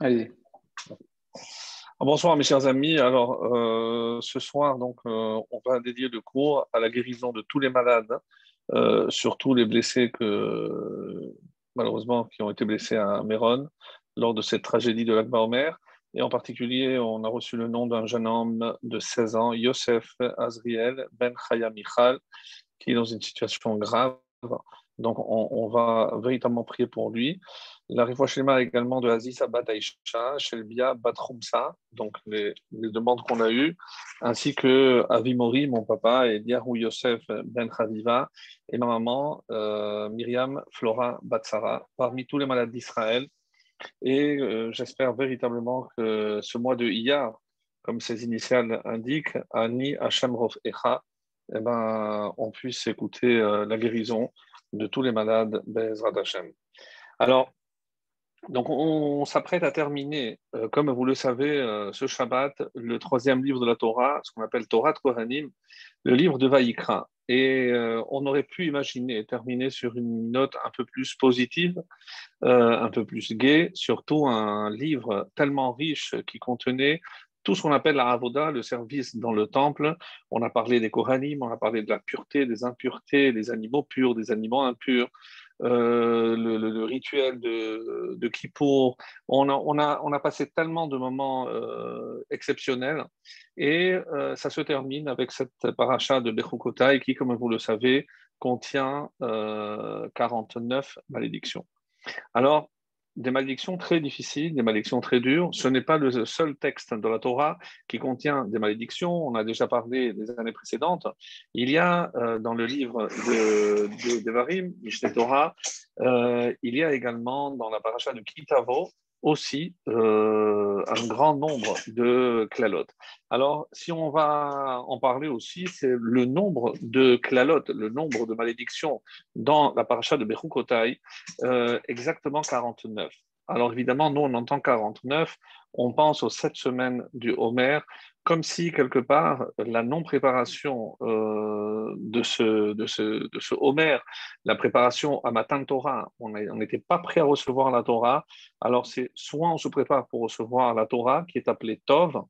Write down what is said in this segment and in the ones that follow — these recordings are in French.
Allez. Bonsoir mes chers amis. Alors euh, ce soir, donc, euh, on va dédier le cours à la guérison de tous les malades, euh, surtout les blessés que malheureusement qui ont été blessés à Méron lors de cette tragédie de l'Akba Omer. Et en particulier, on a reçu le nom d'un jeune homme de 16 ans, Yosef Azriel Ben Chaya Michal, qui est dans une situation grave. Donc, on, va véritablement prier pour lui. La Shlema également de Aziz Abad Aisha, Shelbia Batrumsa, donc les, demandes qu'on a eues, ainsi que Avimori, mon papa, et Diarou Yosef Ben Khadiva, et ma maman, euh, Myriam Flora Batsara, parmi tous les malades d'Israël. Et euh, j'espère véritablement que ce mois de Iyar, comme ses initiales indiquent, Ani Hashem Echa, eh ben, on puisse écouter euh, la guérison de tous les malades Bezrat Hashem. Alors, donc on, s'apprête à terminer, euh, comme vous le savez, euh, ce Shabbat, le troisième livre de la Torah, ce qu'on appelle Torah Kohanim, le livre de Vaïkra. Et euh, on aurait pu imaginer terminer sur une note un peu plus positive, un peu plus gaie, surtout un livre tellement riche qui contenait tout ce qu'on appelle la avoda, le service dans le temple. On a parlé des Kohanim, on a parlé de la pureté, des impuretés, des animaux purs, des animaux impurs, euh, le, rituel de, de Kippour. On a, passé tellement de moments euh, exceptionnels et euh, ça se termine avec cette paracha de Bechukotai qui, comme vous le savez, contient 49 malédictions. Alors, des malédictions très difficiles, des malédictions très dures. Ce n'est pas le seul texte de la Torah qui contient des malédictions. On a déjà parlé des années précédentes. Il y a euh, dans le livre de, de Mishneh Torah, euh, il y a également dans la paracha de Kitavo aussi euh, un grand nombre de klalotes. Alors, si on va en parler aussi, c'est le nombre de klalotes, le nombre de malédictions dans la paracha de Bechukotai, euh, exactement 49. Alors évidemment, nous, on entend 49, on pense aux sept semaines du Homer, comme si, quelque part, la non-préparation euh, de, ce, de, Homer, la préparation à Matan Torah, on n'était pas prêt à recevoir la Torah, alors c'est soit on se prépare pour recevoir la Torah, qui est appelée Tov,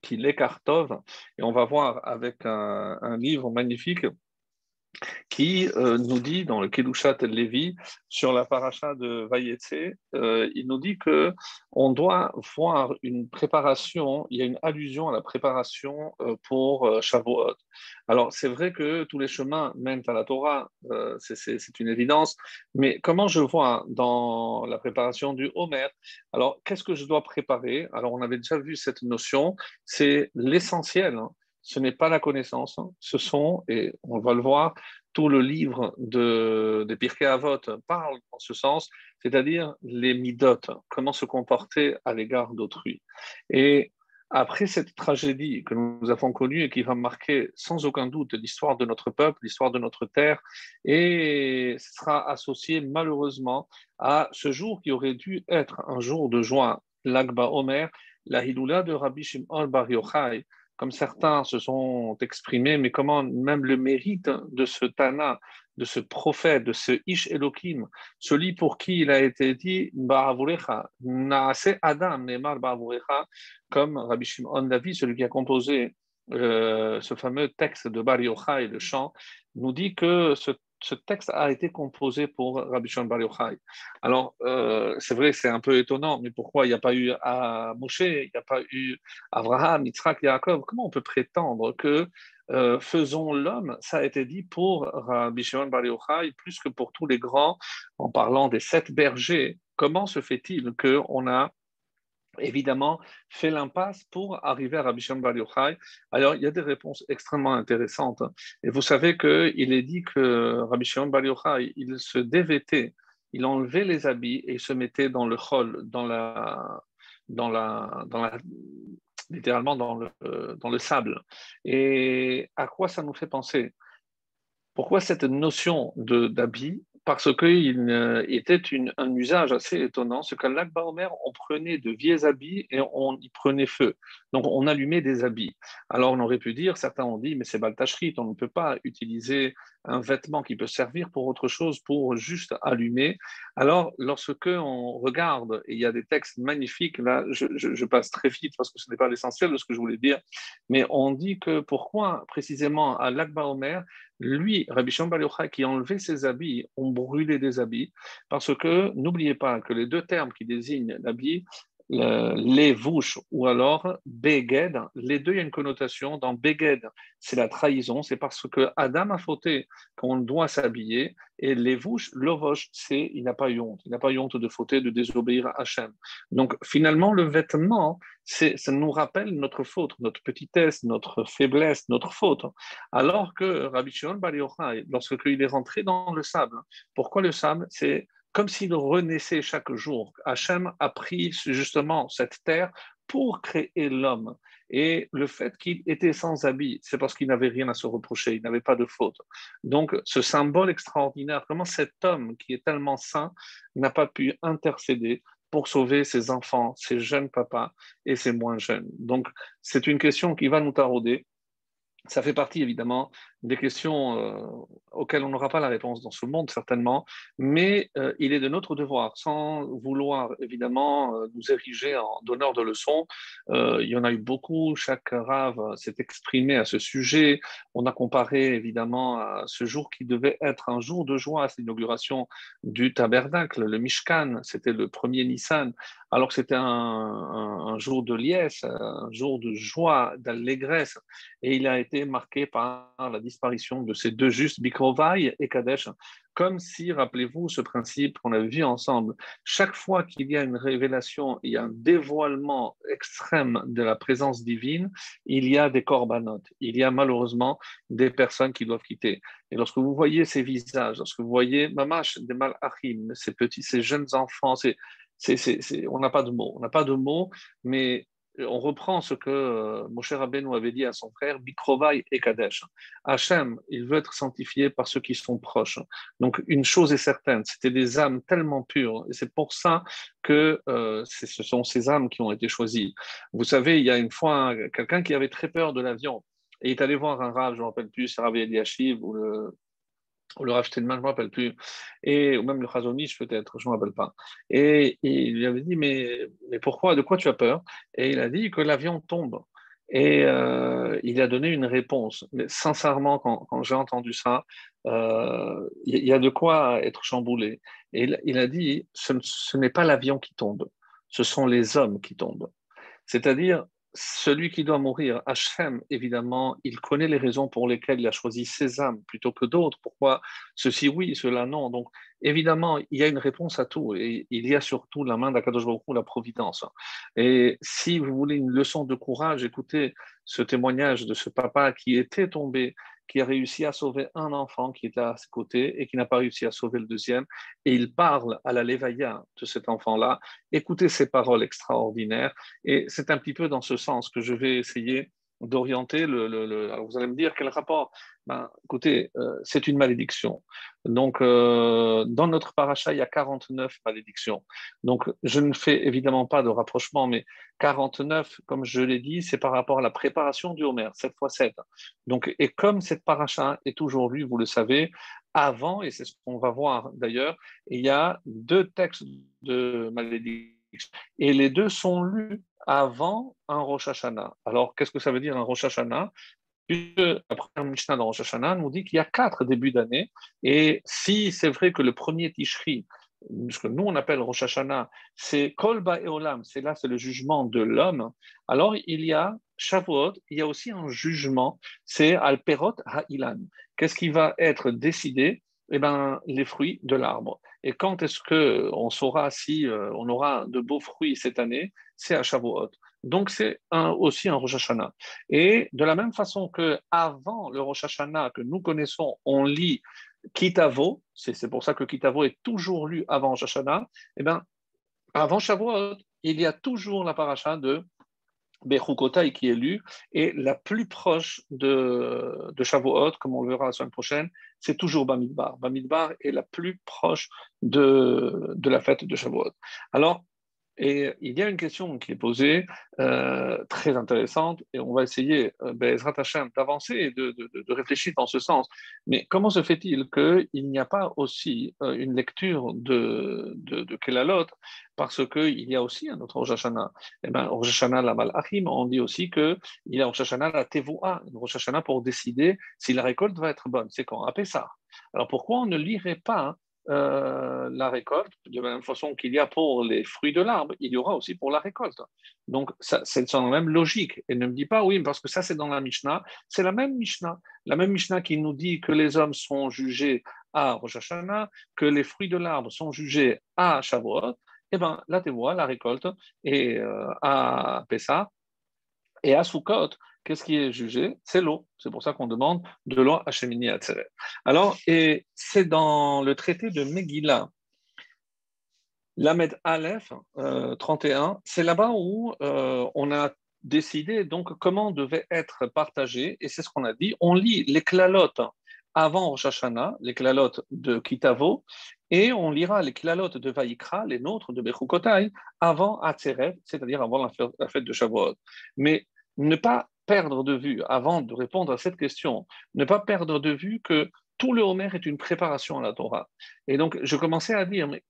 qui l'écarte Tov, et on va voir avec un livre magnifique qui euh, nous dit dans le Kedushat Levi sur la paracha de Vayetse, euh, il nous dit que on doit voir une préparation, il y a une allusion à la préparation euh, pour Shavuot. Alors c'est vrai que tous les chemins mènent à la Torah, c'est une évidence, mais comment je vois dans la préparation du Homer? Alors qu'est-ce que je dois préparer? Alors on avait déjà vu cette notion, c'est l'essentiel. Hein ce n'est pas la connaissance, hein. ce sont, et on va le voir, tout le livre de, des Pirkei Avot parle en ce sens, c'est-à-dire les midot, comment se comporter à l'égard d'autrui. Et après cette tragédie que nous avons connue et qui va marquer sans aucun doute l'histoire de notre peuple, l'histoire de notre terre, et sera associé malheureusement à ce jour qui aurait dû être un jour de joie, l'Agba Omer, la Hiloula de Rabbi Shimon Bar Yochai, comme certains se sont exprimés, mais comment même le mérite de ce Tana, de ce prophète, de ce Ish Elohim, celui pour qui il a été dit Naase Adam, comme Rabbi Shimon Davi, celui qui a composé euh, ce fameux texte de Bar Yochai, le chant, nous dit que ce ce texte a été composé pour Rabbi Shimon Bar Yochai. Alors, euh, c'est vrai, c'est un peu étonnant, mais pourquoi il n'y a pas eu à Moshe, il n'y a pas eu Abraham, Yitzhak, Yaakov? Comment on peut prétendre que euh, faisons l'homme, ça a été dit pour Rabbi Shimon Bar Yochai plus que pour tous les grands, en parlant des sept bergers? Comment se fait-il qu'on a évidemment, fait l'impasse pour arriver à Rabbi Shimon Bar Yochai. Alors, il y a des réponses extrêmement intéressantes. Et vous savez qu'il est dit que Rabbi Shimon Bar Yochai, il se dévêtait, il enlevait les habits et il se mettait dans le la, dans la, dans la, littéralement dans le, dans le sable. Et à quoi ça nous fait penser? Pourquoi cette notion d'habit parce qu'il euh, était un usage assez étonnant, c'est qu'à l'Akba Omer, on prenait de vieux habits et on y prenait feu. Donc on allumait des habits. Alors on aurait pu dire, certains ont dit, mais c'est Baltachrit, on ne peut pas utiliser un vêtement qui peut servir pour autre chose, pour juste allumer. Alors, lorsque on regarde, il y a des textes magnifiques, là, je, passe très vite parce que ce n'est pas l'essentiel de ce que je voulais dire, mais on dit que pourquoi précisément à l'Akba Omer, lui, Rabbi Shimon qui enlevait ses habits, ont brûlé des habits, parce que n'oubliez pas que les deux termes qui désignent l'habit, les vouches ou alors beged, les deux, il y a une connotation. Dans beged, c'est la trahison, c'est parce que Adam a fauté qu'on doit s'habiller, et les vouches, l'ovoche, c'est il n'a pas eu honte, il n'a pas eu honte de fauter, de désobéir à Hachem. Donc finalement, le vêtement, ça nous rappelle notre faute, notre petitesse, notre faiblesse, notre faute. Alors que Rabbi Shimon Bar lorsqu'il est rentré dans le sable, pourquoi le sable? C'est comme s'il renaissait chaque jour. Hachem a pris justement cette terre pour créer l'homme. Et le fait qu'il était sans habit, c'est parce qu'il n'avait rien à se reprocher, il n'avait pas de faute. Donc, ce symbole extraordinaire, comment cet homme qui est tellement saint n'a pas pu intercéder pour sauver ses enfants, ses jeunes papas et ses moins jeunes? Donc, c'est une question qui va nous tarauder. Ça fait partie évidemment des questions euh, auxquelles on n'aura pas la réponse dans ce monde, certainement, mais euh, il est de notre devoir, sans vouloir évidemment euh, nous ériger en donneur de leçons. il y en a eu beaucoup, chaque rave s'est exprimé à ce sujet. On a comparé évidemment à ce jour qui devait être un jour de joie, c'est l'inauguration du tabernacle, le Mishkan, c'était le premier Nissan, alors que c'était un, un, jour de liesse, un jour de joie, d'allégresse, et il a été marqué par la de ces deux justes, Bikrovai et Kadesh, comme si, rappelez-vous, ce principe qu'on a vu ensemble, chaque fois qu'il y a une révélation, il y a un dévoilement extrême de la présence divine, il y a des corbanotes, il y a malheureusement des personnes qui doivent quitter. Et lorsque vous voyez ces visages, lorsque vous voyez Mamash, des malachim, ces petits, ces jeunes enfants, on n'a pas de mots, on n'a pas de mots, mais on reprend ce que euh, Moshe Rabbeinu avait dit à son frère, Bikrovai et Kadesh. Hachem, il veut être sanctifié par ceux qui sont proches. Donc, une chose est certaine, c'était des âmes tellement pures, et c'est pour ça que euh, ce sont ces âmes qui ont été choisies. Vous savez, il y a une fois quelqu'un qui avait très peur de l'avion, et il est allé voir un rave, je ne me rappelle plus, c'est Rav Eliashiv ou le ou le Rav je ne me plus, et, ou même le Chazonish peut-être, je ne me pas. Et, il lui avait dit, mais, mais pourquoi, de quoi tu as peur? Et il a dit que l'avion tombe. Et euh, il a donné une réponse. Mais sincèrement, quand, j'ai entendu ça, euh, il y a de quoi être chamboulé. Et il, a dit, ce n'est pas l'avion qui tombe, ce sont les hommes qui tombent. C'est-à-dire, celui qui doit mourir, Hachem, évidemment, il connaît les raisons pour lesquelles il a choisi ces âmes plutôt que d'autres. Pourquoi ceci oui, cela non. Donc, évidemment, il y a une réponse à tout. Et il y a surtout la main d'Akadosh Baruch la providence. Et si vous voulez une leçon de courage, écoutez ce témoignage de ce papa qui était tombé qui a réussi à sauver un enfant qui était à ses côtés et qui n'a pas réussi à sauver le deuxième. Et il parle à la Lévaïa de cet enfant-là. Écoutez ces paroles extraordinaires. Et c'est un petit peu dans ce sens que je vais essayer d'orienter le, Alors vous allez me dire quel rapport ben, Écoutez, euh, c'est une malédiction. Donc, euh, dans notre paracha, il y a 49 malédictions. Donc, je ne fais évidemment pas de rapprochement, mais 49, comme je l'ai dit, c'est par rapport à la préparation du Homer, 7 fois 7. Donc, et comme cette paracha est toujours lue, vous le savez, avant, et c'est ce qu'on va voir d'ailleurs, il y a deux textes de malédiction. Et les deux sont lus avant un Rosh Hashanah. Alors, qu'est-ce que ça veut dire un Rosh Hashanah? Puisque la Mishnah de Rosh Hashanah nous dit qu'il y a quatre débuts d'année, et si c'est vrai que le premier Tishri, ce que nous on appelle Rosh Hashanah, c'est Kolba et Olam, c'est là, c'est le jugement de l'homme, alors il y a Shavuot, il y a aussi un jugement, c'est Alperot Ha'ilan. Qu'est-ce qui va être décidé? Eh ben, les fruits de l'arbre. Et quand est-ce qu'on saura si euh, on aura de beaux fruits cette année? C'est à Shavuot. Donc c'est aussi un Rosh Hashanah. Et de la même façon que avant le Rosh Hashanah que nous connaissons, on lit Kitavo, c'est pour ça que Kitavo est toujours lu avant Rosh Hashanah, eh ben, avant Shavuot, il y a toujours la paracha de Bechukotai qui est lu, et la plus proche de, de Shavuot, comme on le verra la semaine prochaine, c'est toujours Bamidbar. Bamidbar est la plus proche de, de la fête de Shavuot. Alors, Et il y a une question qui est posée, euh, très intéressante, et on va essayer, euh, ben, d'avancer et de, réfléchir dans ce sens. Mais comment se fait-il qu'il n'y a pas aussi euh, une lecture de, de, de Kelalot Parce qu'il y a aussi un autre Rosh Hashanah? Eh bien, Rosh Hashanah la Malachim, on dit aussi qu'il y a Rosh Hashanah la Tevoa, une Rosh Hashanah pour décider si la récolte va être bonne. C'est quand? On ça. Alors pourquoi on ne lirait pas euh, la récolte, de la même façon qu'il y a pour les fruits de l'arbre, il y aura aussi pour la récolte. Donc, c'est dans la même logique. Et ne me dis pas, oui, parce que ça, c'est dans la Mishnah. C'est la même Mishnah. La même Mishnah qui nous dit que les hommes sont jugés à Rosh Hashanah, que les fruits de l'arbre sont jugés à Shavuot. Eh bien, là, tu vois, la récolte est euh, à Pessah et à Sukkot qu'est-ce qui est jugé? C'est l'eau. C'est pour ça qu'on demande de l'eau à Shemini. Alors, et c'est dans le traité de Megillah, Lamed Aleph 31, euh, c'est là-bas où euh, on a décidé donc comment devait être partagé, et c'est ce qu'on a dit. On lit les clalotes avant Rosh Hashanah, les clalotes de Kitavo, et on lira les clalotes de Vaïkra, les nôtres de Bechukotai, avant Atzeret, c'est-à-dire avant la fête de Shavuot. Mais ne pas perdre de vue, avant de répondre à cette question, ne pas perdre de vue que tout le Homer est une préparation à la Torah. Et donc, je commençais à dire, mais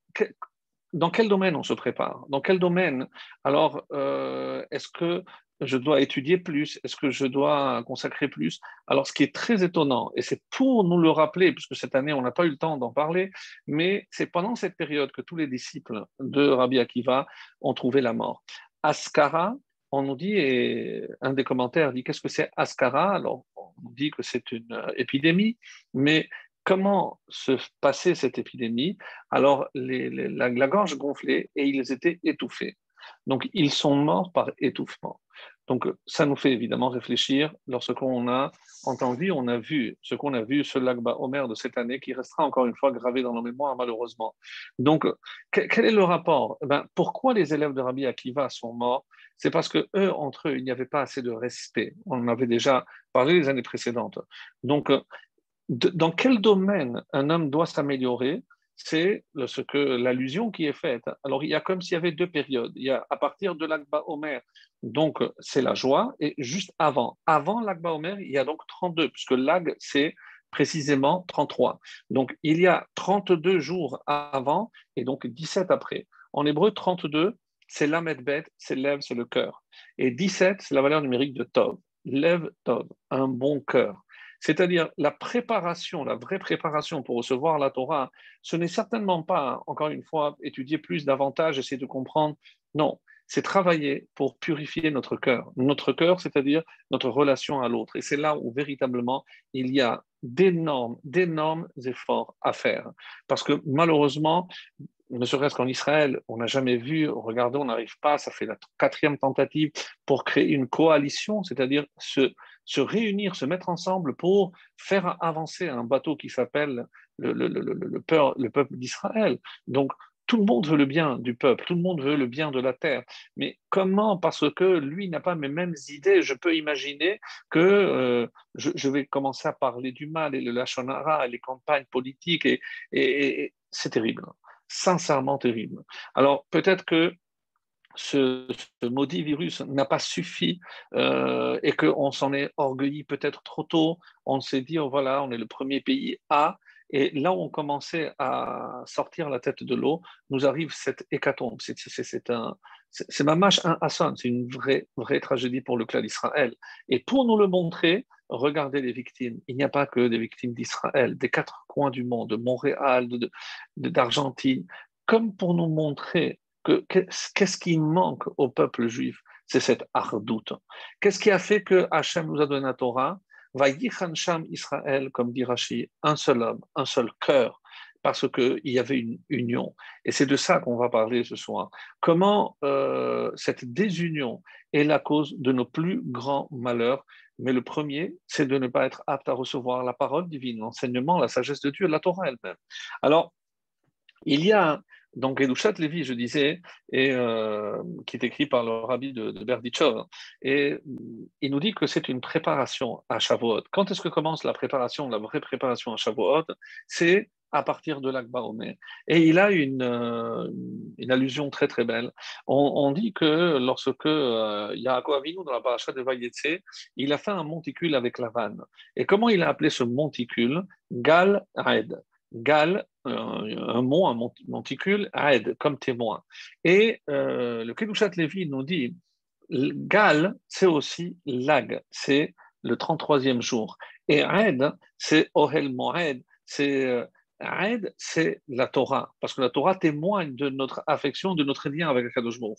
dans quel domaine on se prépare? Dans quel domaine? Alors, euh, est-ce que je dois étudier plus? Est-ce que je dois consacrer plus? Alors, ce qui est très étonnant, et c'est pour nous le rappeler, puisque cette année, on n'a pas eu le temps d'en parler, mais c'est pendant cette période que tous les disciples de Rabbi Akiva ont trouvé la mort. Askara, on nous dit, et un des commentaires dit qu'est-ce que c'est Ascara? Alors, on nous dit que c'est une euh, épidémie, mais comment se passait cette épidémie? Alors, la, la, gorge gonflée et ils étaient étouffés. Donc, ils sont morts par étouffement. Donc, ça nous fait évidemment réfléchir lorsqu'on a entendu, on a vu ce qu'on a vu, ce Lagba Omer de cette année qui restera encore une fois gravé dans nos mémoires, malheureusement. Donc, quel est le rapport? Eh ben, Pourquoi les élèves de Rabbi Akiva sont morts? C'est parce que eux, entre eux, il n'y avait pas assez de respect. On en avait déjà parlé les années précédentes. Donc, dans quel domaine un homme doit s'améliorer c'est ce que l'allusion qui est faite. Alors, il y a comme s'il y avait deux périodes. Il y a à partir de l'Akba Omer, donc c'est la joie, et juste avant. Avant l'Akba Omer, il y a donc 32, puisque l'Ag, c'est précisément 33. Donc, il y a 32 jours avant et donc 17 après. En hébreu, 32, c'est l'Amed c'est l'Ev, c'est le cœur. Et 17, c'est la valeur numérique de Tov. L'Ev Tov, un bon cœur. C'est-à-dire la préparation, la vraie préparation pour recevoir la Torah, ce n'est certainement pas, encore une fois, étudier plus davantage, essayer de comprendre. Non, c'est travailler pour purifier notre cœur. Notre cœur, c'est-à-dire notre relation à l'autre. Et c'est là où véritablement il y a d'énormes, d'énormes efforts à faire. Parce que malheureusement, ne serait-ce qu'en Israël, on n'a jamais vu, regardez, on n'arrive pas, ça fait la quatrième tentative pour créer une coalition, c'est-à-dire se, se réunir, se mettre ensemble pour faire avancer un bateau qui s'appelle le, le, le, le, peuple d'Israël. Donc, tout le monde veut le bien du peuple, tout le monde veut le bien de la terre. Mais comment? Parce que lui n'a pas mes mêmes idées. Je peux imaginer que euh, je, vais commencer à parler du mal et le lachonara et les campagnes politiques et, et c'est terrible, sincèrement terrible. Alors peut-être que ce, maudit virus n'a pas suffi euh, et qu'on s'en est orgueilli peut-être trop tôt. On s'est dit, oh, voilà, on est le premier pays à. Et là où on commençait à sortir la tête de l'eau, nous arrive cette hécatombe. C'est un, c'est mâche un Hassan, c'est une vraie, vraie tragédie pour le clan d'Israël. Et pour nous le montrer, regardez les victimes. Il n'y a pas que des victimes d'Israël, des quatre coins du monde, de Montréal, d'Argentine, comme pour nous montrer qu'est-ce qui manque au peuple juif? C'est cette ardoute. Qu'est-ce qui a fait que Hachem nous a donné la Torah? Va Sham Israël, comme dit Rashi, un seul homme, un seul cœur, parce qu'il y avait une union. Et c'est de ça qu'on va parler ce soir. Comment euh, cette désunion est la cause de nos plus grands malheurs. Mais le premier, c'est de ne pas être apte à recevoir la parole divine, l'enseignement, la sagesse de Dieu, la Torah elle-même. Alors, il y a donc, Edouchat Lévi, je disais, euh, qui est écrit par le rabbi de, de et il nous dit que c'est une préparation à Shavuot. Quand est-ce que commence la préparation, la vraie préparation à Shavuot? C'est à partir de l'Akba. Et il a une, euh, une, allusion très très belle. On, dit que lorsque euh, Yaakov dans la paracha de Vayetse, il a fait un monticule avec la vanne. Et comment il a appelé ce monticule? Gal Aed. Gal, euh, un mot, un monticule, Aed, comme témoin. Et euh, le Kedushat Levi nous dit Gal, c'est aussi Lag, c'est le 33e jour. Et Aed, c'est Ohel Moed, c'est euh, Aed, c'est la Torah, parce que la Torah témoigne de notre affection, de notre lien avec Kadosh Baruch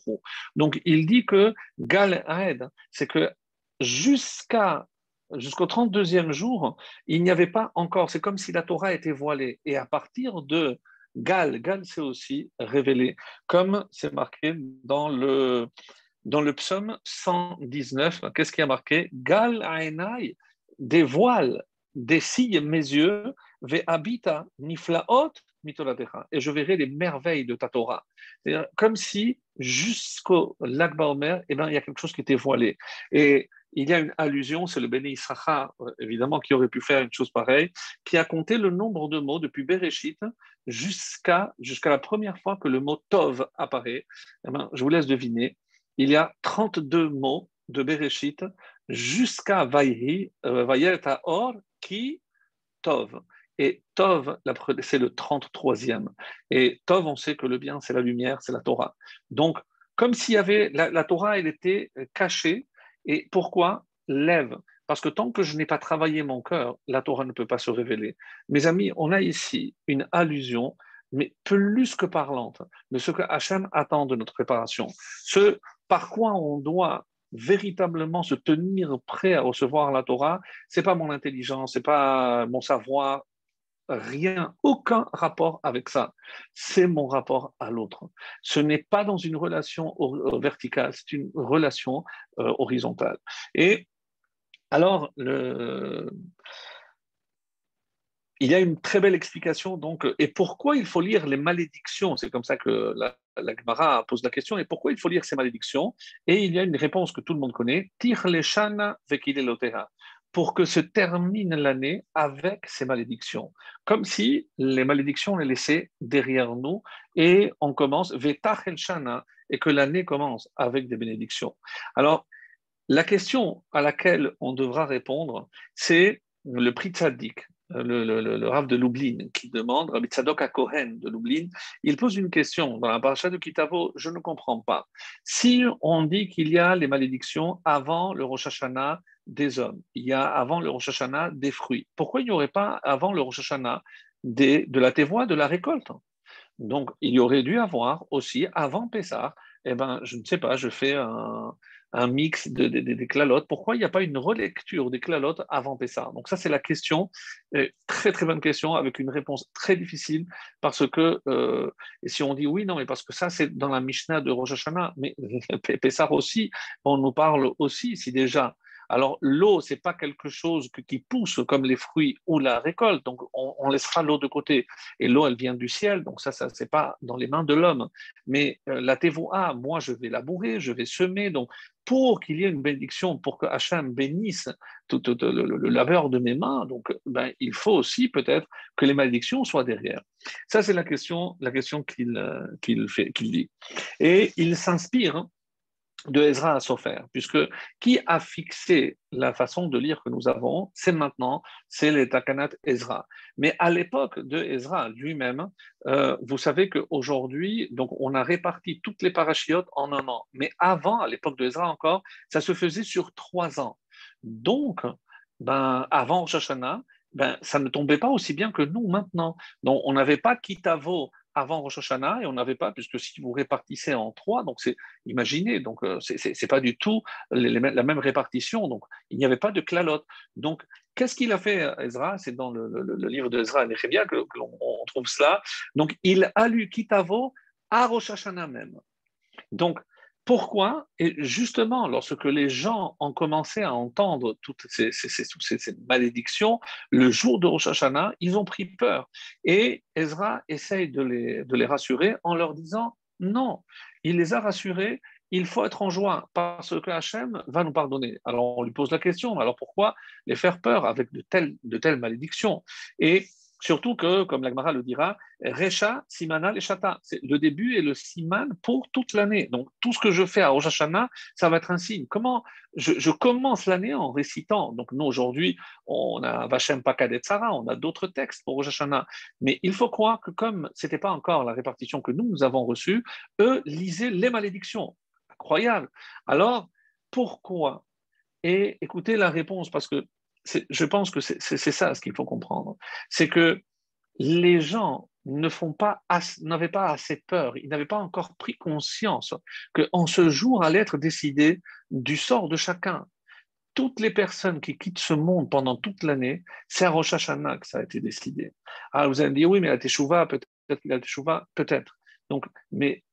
Donc il dit que Gal Aed, c'est que jusqu'à jusqu'au 32e jour, il n'y avait pas encore, c'est comme si la Torah était voilée. Et à partir de Gal, Gal c'est aussi révélé, comme c'est marqué dans le, dans le psaume 119. Qu'est-ce qui a marqué? Gal Aenai dévoile, dessille mes yeux, ve habita niflaot et je verrai les merveilles de ta Torah. Comme si jusqu'au lac Omer, eh ben, il y a quelque chose qui était voilé. Et il y a une allusion, c'est le Béni Israël, évidemment, qui aurait pu faire une chose pareille, qui a compté le nombre de mots depuis Bereshit jusqu'à la première fois que le mot Tov apparaît. Eh ben, je vous laisse deviner. Il y a 32 mots de Bereshit jusqu'à Vayhi, euh, Or, qui Tov. Et Tov, c'est le 33e. Et Tov, on sait que le bien, c'est la lumière, c'est la Torah. Donc, comme s'il y avait, la Torah, elle était cachée, et pourquoi Lève? Parce que tant que je n'ai pas travaillé mon cœur, la Torah ne peut pas se révéler. Mes amis, on a ici une allusion, mais plus que parlante, de ce que Hachem attend de notre préparation. Ce par quoi on doit véritablement se tenir prêt à recevoir la Torah, c'est pas mon intelligence, c'est pas mon savoir, rien, aucun rapport avec ça. C'est mon rapport à l'autre. Ce n'est pas dans une relation euh, verticale, c'est une relation euh, horizontale. Et alors, il y a une très belle explication. Donc, et pourquoi il faut lire les malédictions? C'est comme ça que la, Gemara pose la question. Et pourquoi il faut lire ces malédictions? Et il y a une réponse que tout le monde connaît. Les pour que se termine l'année avec ces malédictions. Comme si les malédictions les laissaient derrière nous et on commence, et que l'année commence avec des bénédictions. Alors, la question à laquelle on devra répondre, c'est le prix tzaddik, le, le, le, Rav de Lublin, qui demande, Rabbi Tzadok à Kohen de Lublin, il pose une question dans la paracha de Kitavo, je ne comprends pas. Si on dit qu'il y a les malédictions avant le Rosh Hashanah des hommes, il y a avant le Rosh Hashanah des fruits. Pourquoi il n'y aurait pas avant le Rosh Hashanah de la tévoie, de la récolte? Donc, il y aurait dû avoir aussi avant Pessah, eh ben, je ne sais pas, je fais un, un mix de, des clalotes. Pourquoi il n'y a pas une relecture des clalotes avant Pessah? Donc ça, c'est la question, très très bonne question, avec une réponse très difficile, parce que, euh, si on dit oui, non, mais parce que ça, c'est dans la Mishnah de Rosh Hashanah, mais Pessah aussi, on nous parle aussi, si déjà alors l'eau, c'est pas quelque chose qui pousse comme les fruits ou la récolte, donc on, laissera l'eau de côté. Et l'eau, elle vient du ciel, donc ça, ça c'est pas dans les mains de l'homme. Mais euh, la tevoa, moi, je vais labourer, je vais semer, donc pour qu'il y ait une bénédiction, pour que Hachem bénisse tout, le, labeur de mes mains, donc ben, il faut aussi peut-être que les malédictions soient derrière. Ça, c'est la question, la question qu'il euh, dit. Et il s'inspire hein, de Ezra à Sofer, puisque qui a fixé la façon de lire que nous avons, c'est maintenant, c'est les Takanat Ezra. Mais à l'époque de Ezra lui-même, euh, vous savez qu'aujourd'hui, donc on a réparti toutes les parachiotes en un an. Mais avant, à l'époque de Ezra encore, ça se faisait sur trois ans. Donc, ben, avant Rosh ben, ça ne tombait pas aussi bien que nous maintenant. Donc, on n'avait pas Kitavo avant Rosh Hashanah et on n'avait pas, puisque si vous répartissez en trois, donc c'est, imaginez, donc euh, c'est pas du tout la même répartition, donc il n'y avait pas de clalote. Donc qu'est-ce qu'il a fait Ezra? C'est dans le, livre de Ezra et Nehemia que, que l'on trouve cela. Donc il a lu Kitavo à Rosh Hashanah même. Donc pourquoi? Et justement, lorsque les gens ont commencé à entendre toutes ces, malédictions, le jour de Rosh Hashanah, ils ont pris peur. Et Ezra essaye de les, rassurer en leur disant non, il les a rassurés, il faut être en joie parce que Hachem va nous pardonner. Alors on lui pose la question, alors pourquoi les faire peur avec de telles, malédictions? Surtout que, comme l'Agmara le dira, Recha, Simana, les Chata, c'est le début et le Siman pour toute l'année. Donc tout ce que je fais à Rosh Hashanah, ça va être un signe. Comment je, commence l'année en récitant. Donc nous aujourd'hui, on a Vachem Pakadet Sarah, on a d'autres textes pour Rosh Hashanah. Mais il faut croire que comme ce n'était pas encore la répartition que nous, nous avons reçue, eux lisaient les malédictions. Incroyable. Alors, pourquoi? Et écoutez la réponse, parce que je pense que c'est ça ce qu'il faut comprendre. C'est que les gens ne pas, n'avaient pas assez peur, ils n'avaient pas encore pris conscience qu'en ce jour allait être décidé du sort de chacun. Toutes les personnes qui quittent ce monde pendant toute l'année, c'est à Rosh Hashanah que ça a été décidé. Alors vous allez me dire, oui, mais la Teshuvah, peut-être la Teshuvah, peut-être. Mais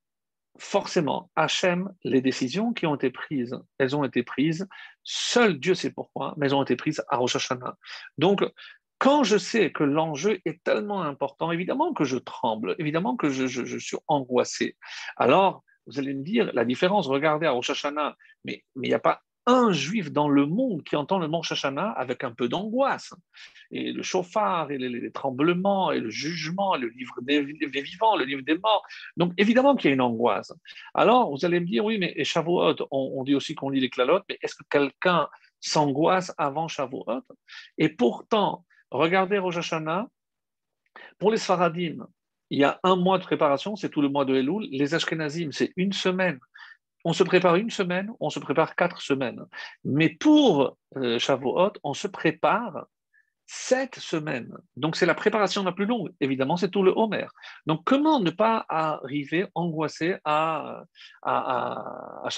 forcément, Hachem, les décisions qui ont été prises, elles ont été prises, seul Dieu sait pourquoi, mais elles ont été prises à Rosh Hashanah. Donc, quand je sais que l'enjeu est tellement important, évidemment que je tremble, évidemment que je, suis angoissé. Alors, vous allez me dire, la différence, regardez à Rosh Hashanah, mais il n'y a pas un juif dans le monde qui entend le mot Shashana avec un peu d'angoisse. Et le chauffard, et les, tremblements, et le jugement, le livre des, vivants, le livre des morts. Donc évidemment qu'il y a une angoisse. Alors vous allez me dire, oui, mais Shavuot, on, dit aussi qu'on lit les clalotes, mais est-ce que quelqu'un s'angoisse avant Shavuot? Et pourtant, regardez Rosh Hashanah, pour les Sfaradim, il y a un mois de préparation, c'est tout le mois de Elul. Les Ashkenazim, c'est une semaine on se prépare une semaine, on se prépare quatre semaines. Mais pour euh, Shavuot, on se prépare sept semaines. Donc c'est la préparation la plus longue. Évidemment, c'est tout le Homer. Donc comment ne pas arriver angoissé à, à,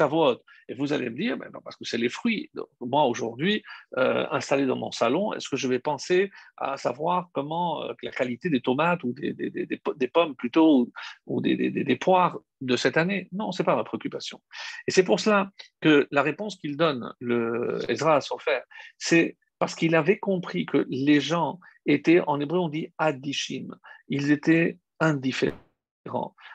Et vous allez me dire, ben non, parce que c'est les fruits. moi, aujourd'hui, euh, installé dans mon salon, est-ce que je vais penser à savoir comment euh, la qualité des tomates ou des, des, des, des pommes plutôt ou, des, poires de cette année? Non, ce n'est pas ma préoccupation. Et c'est pour cela que la réponse qu'il donne, le Ezra frère, c'est parce qu'il avait compris que les gens étaient, en hébreu on dit adishim, ils étaient indifférents.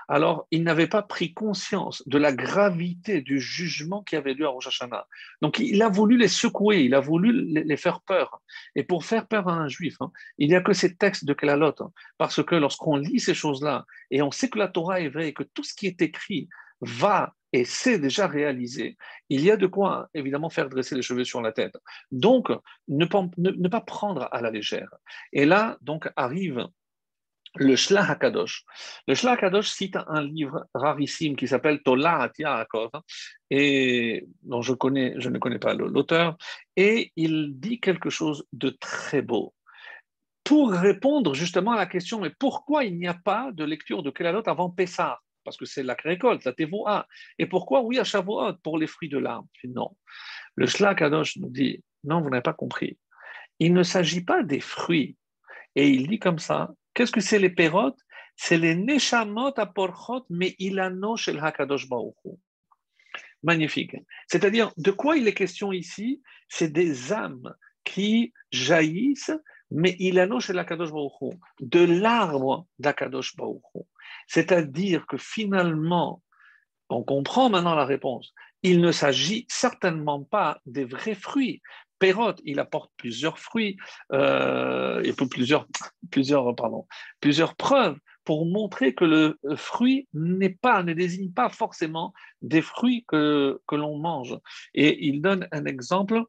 Alors, il n'avait pas pris conscience de la gravité du jugement qui avait lieu à Rosh Hashanah. Donc, il a voulu les secouer, il a voulu les faire peur. Et pour faire peur à un juif, hein, il n'y a que ces textes de Kelalot, hein, parce que lorsqu'on lit ces choses-là, et on sait que la Torah est vraie, que tout ce qui est écrit va et c'est déjà réalisé, il y a de quoi évidemment faire dresser les cheveux sur la tête. Donc, ne pas, prendre à la légère. Et là, donc, arrive le Shlah HaKadosh. Le Shlah HaKadosh cite un livre rarissime qui s'appelle Tola Yaakov, et dont je, connais, je ne connais pas l'auteur, et il dit quelque chose de très beau. Pour répondre justement à la question, mais pourquoi il n'y a pas de lecture de Kelalot avant Pessah? Parce que c'est la récolte, la tevoa. Et pourquoi? Oui à Shavuot pour les fruits de l'arbre Non. Le Shlach Kadosh nous dit non, vous n'avez pas compris. Il ne s'agit pas des fruits. Et il dit comme ça qu'est-ce que c'est les pérotes? C'est les neshamot aporchot mais ilano shel hakadosh baruchu. Magnifique. C'est-à-dire, de quoi il est question ici? C'est des âmes qui jaillissent, mais ilano shel hakadosh baruchu, de l'arbre d'akadosh baruchu. C'est-à-dire que finalement, on comprend maintenant la réponse. Il ne s'agit certainement pas des vrais fruits. Pérote, il apporte plusieurs fruits euh, et plusieurs, plusieurs, plusieurs preuves pour montrer que le fruit n'est pas, ne désigne pas forcément des fruits que, que l'on mange. Et il donne un exemple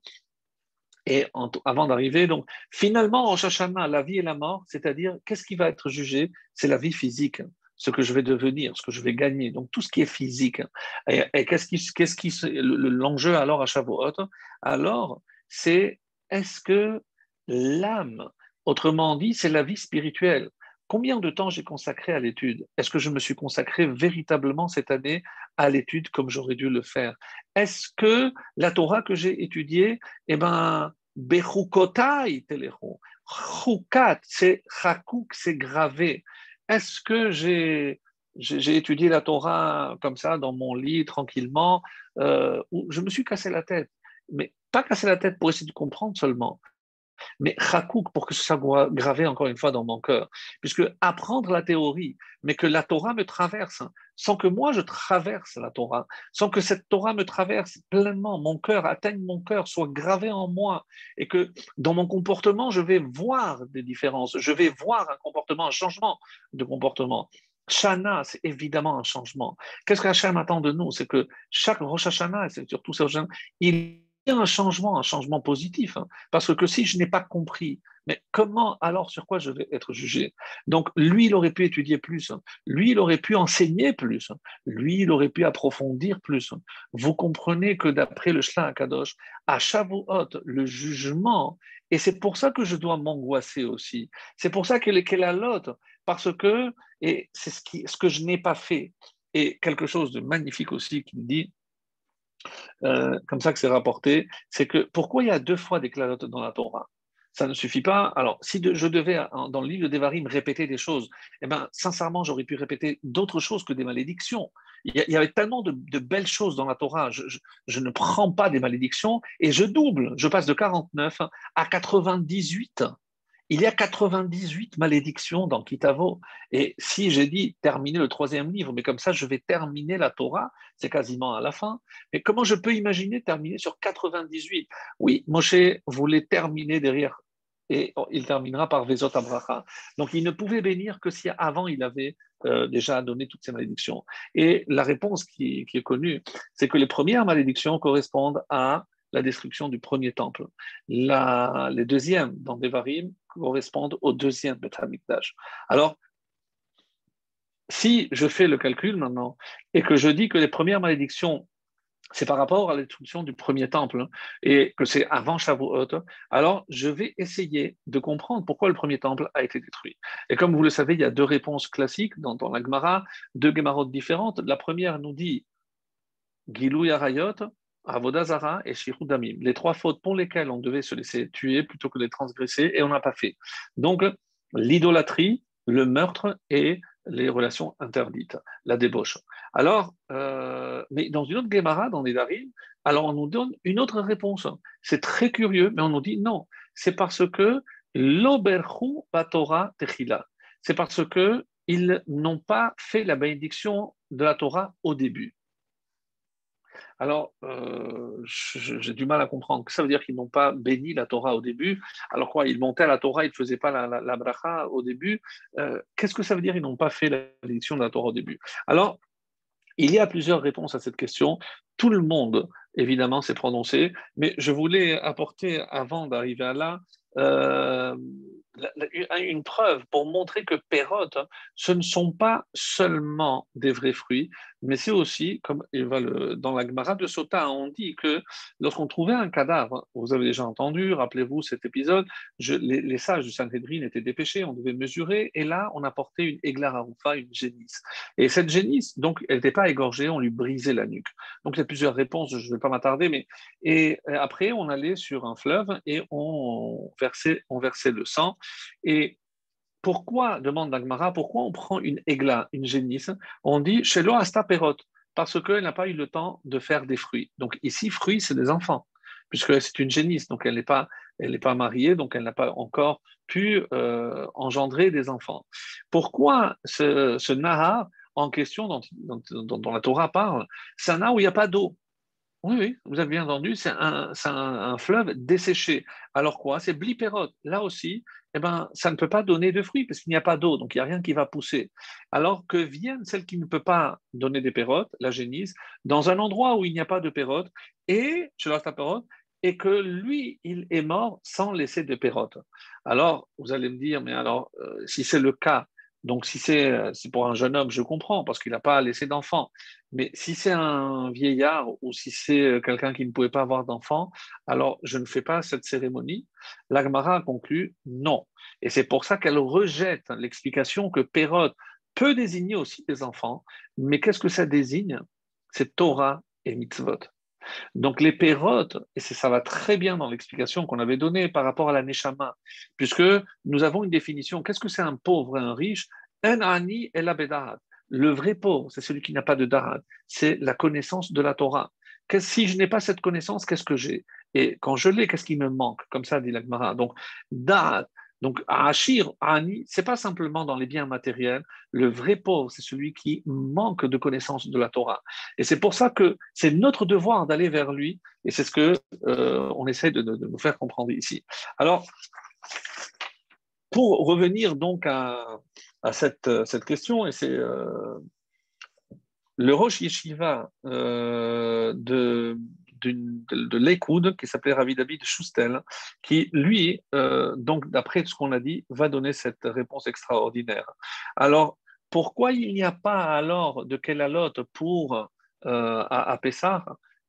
et avant d'arriver, donc finalement, en Shashana, la vie et la mort, c'est-à-dire qu'est-ce qui va être jugé? C'est la vie physique ce que je vais devenir, ce que je vais gagner, donc tout ce qui est physique. Et, qu'est-ce qui, qu'est-ce qui, l'enjeu alors à Shavuot? Alors, c'est est-ce que l'âme, autrement dit, c'est la vie spirituelle? Combien de temps j'ai consacré à l'étude? Est-ce que je me suis consacré véritablement cette année à l'étude comme j'aurais dû le faire? Est-ce que la Torah que j'ai étudiée, eh ben, Bechukotai Chukat, c'est Chakuk, c'est gravé. Est-ce que j'ai étudié la Torah comme ça dans mon lit tranquillement, euh, je me suis cassé la tête, mais pas cassé la tête pour essayer de comprendre seulement, mais chakouk pour que ça soit gravé encore une fois dans mon cœur. Puisque apprendre la théorie, mais que la Torah me traverse, sans que moi je traverse la Torah, sans que cette Torah me traverse pleinement, mon cœur atteigne mon cœur, soit gravé en moi, et que dans mon comportement, je vais voir des différences, je vais voir un comportement, un changement de comportement. Shana, c'est évidemment un changement. Qu'est-ce qu'Hachem attend de nous? C'est que chaque Rosh Hashanah, et c'est surtout ça, il un changement, un changement positif. Hein. parce que si je n'ai pas compris, mais comment alors sur quoi je vais être jugé? Donc lui, il aurait pu étudier plus, hein. lui, il aurait pu enseigner plus, hein. lui, il aurait pu approfondir plus. Vous comprenez que d'après le Shla Kadosh, à Shavuot, le jugement, et c'est pour ça que je dois m'angoisser aussi, c'est pour ça qu'elle est la lotte, parce que, et c'est ce, ce que je n'ai pas fait, et quelque chose de magnifique aussi qui dit, euh, comme ça que c'est rapporté, c'est que pourquoi il y a deux fois des clalotes dans la Torah? Ça ne suffit pas. Alors, si je devais, dans le livre de Devarim, répéter des choses, eh ben, sincèrement, j'aurais pu répéter d'autres choses que des malédictions. Il y, avait tellement de, belles choses dans la Torah. Je, je, ne prends pas des malédictions et je double. Je passe de 49 à 98 il y a 98 malédictions dans Kitavo. Et si j'ai dit terminer le troisième livre, mais comme ça, je vais terminer la Torah, c'est quasiment à la fin. Mais comment je peux imaginer terminer sur 98 Oui, Moshe voulait terminer derrière, et il terminera par Vezot Abraha. Donc il ne pouvait bénir que si avant il avait euh, déjà donné toutes ces malédictions. Et la réponse qui est connue, c'est que les premières malédictions correspondent à la destruction du premier temple. les deuxièmes dans Devarim correspondent au deuxième Beth Alors, si je fais le calcul maintenant et que je dis que les premières malédictions, c'est par rapport à la destruction du premier temple et que c'est avant Shavuot, alors je vais essayer de comprendre pourquoi le premier temple a été détruit. Et comme vous le savez, il y a deux réponses classiques dans, la Gemara, deux Gemarotes différentes. La première nous dit Gilou Yarayot, Avodazara et Shirudamim, les trois fautes pour lesquelles on devait se laisser tuer plutôt que de transgresser, et on n'a pas fait. Donc, l'idolâtrie, le meurtre et les relations interdites, la débauche. Alors, euh, mais dans une autre Gemara, dans les Darim, alors on nous donne une autre réponse. C'est très curieux, mais on nous dit non. C'est parce que l'oberhu Torah techila. C'est parce que ils n'ont pas fait la bénédiction de la Torah au début. Alors, euh, j'ai du mal à comprendre. Ça veut dire qu'ils n'ont pas béni la Torah au début. Alors quoi Ils montaient à la Torah, ils ne faisaient pas la, bracha au début. Euh, qu'est-ce que ça veut dire Ils n'ont pas fait la bénédiction de la Torah au début? Alors, il y a plusieurs réponses à cette question. Tout le monde, évidemment, s'est prononcé, mais je voulais apporter, avant d'arriver à là, euh, une preuve pour montrer que Pérote, hein, ce ne sont pas seulement des vrais fruits, mais c'est aussi, comme dans la Gemara de Sota, on dit que lorsqu'on trouvait un cadavre, vous avez déjà entendu, rappelez-vous cet épisode, les, sages du Sanhedrin étaient dépêchés, on devait mesurer, et là, on apportait une Eglaroufa, une génisse. Et cette génisse, donc, elle n'était pas égorgée, on lui brisait la nuque. Donc, il y a plusieurs réponses, je ne vais pas m'attarder, mais et après, on allait sur un fleuve et on versait, on versait le sang. Et pourquoi, demande Dagmara, pourquoi on prend une égla, une génisse On dit chez asta perot, parce qu'elle n'a pas eu le temps de faire des fruits. Donc ici, fruits, c'est des enfants, puisque c'est une génisse, donc elle n'est pas, mariée, donc elle n'a pas encore pu euh, engendrer des enfants. Pourquoi ce, ce en question dont, la Torah parle, c'est un où il n'y a pas d'eau oui, oui, vous avez bien entendu, c'est un, fleuve desséché. Alors quoi C'est blipérote. Là aussi, eh ben, ça ne peut pas donner de fruits parce qu'il n'y a pas d'eau, donc il n'y a rien qui va pousser. Alors que vienne celle qui ne peut pas donner des pérotes, la génisse, dans un endroit où il n'y a pas de pérotes, et, je la pérote, et que lui, il est mort sans laisser de pérotes. Alors, vous allez me dire, mais alors, euh, si c'est le cas, donc, si c'est pour un jeune homme, je comprends, parce qu'il n'a pas laissé d'enfant. Mais si c'est un vieillard ou si c'est quelqu'un qui ne pouvait pas avoir d'enfant, alors je ne fais pas cette cérémonie. L'Agmara a conclu non. Et c'est pour ça qu'elle rejette l'explication que Pérode peut désigner aussi des enfants. Mais qu'est-ce que ça désigne? C'est Torah et mitzvot. Donc les pérotes, et ça va très bien dans l'explication qu'on avait donnée par rapport à la neshama, puisque nous avons une définition. Qu'est-ce que c'est un pauvre et un riche? Un ani et la Le vrai pauvre, c'est celui qui n'a pas de darat. C'est la connaissance de la Torah. si je n'ai pas cette connaissance, qu'est-ce que j'ai? Et quand je l'ai, qu'est-ce qui me manque? Comme ça dit l'Agmara. Donc, Da'at, donc, Achir, Ani, c'est pas simplement dans les biens matériels. Le vrai pauvre, c'est celui qui manque de connaissance de la Torah. Et c'est pour ça que c'est notre devoir d'aller vers lui. Et c'est ce que euh, on essaie de, nous faire comprendre ici. Alors, pour revenir donc à, cette, cette, question, et c'est euh, le Rosh Yeshiva euh, de de, de qui s'appelait Ravi David Schustel, qui lui, euh, donc d'après ce qu'on a dit, va donner cette réponse extraordinaire. Alors, pourquoi il n'y a pas alors de Kelalot pour euh, à, à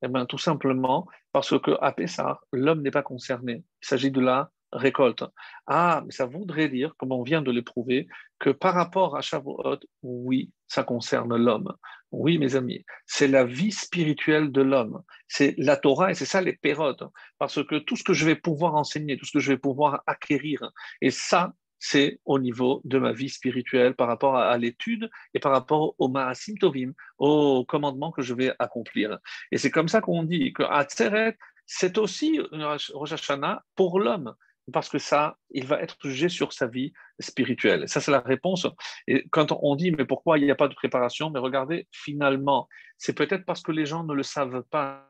Eh bien, tout simplement parce que à Pessah, l'homme n'est pas concerné. Il s'agit de la récolte. Ah, mais ça voudrait dire, comme on vient de l'éprouver, que par rapport à Shavuot, oui, ça concerne l'homme. Oui, mes amis, c'est la vie spirituelle de l'homme. C'est la Torah et c'est ça les pérodes. Parce que tout ce que je vais pouvoir enseigner, tout ce que je vais pouvoir acquérir, et ça, c'est au niveau de ma vie spirituelle par rapport à, l'étude et par rapport au Maasim Tovim, au commandement que je vais accomplir. Et c'est comme ça qu'on dit que Atzeret, c'est aussi Rosh Hashanah pour l'homme parce que ça, il va être jugé sur sa vie spirituelle. Ça, c'est la réponse. Et quand on dit, mais pourquoi il n'y a pas de préparation Mais regardez, finalement, c'est peut-être parce que les gens ne le savent pas.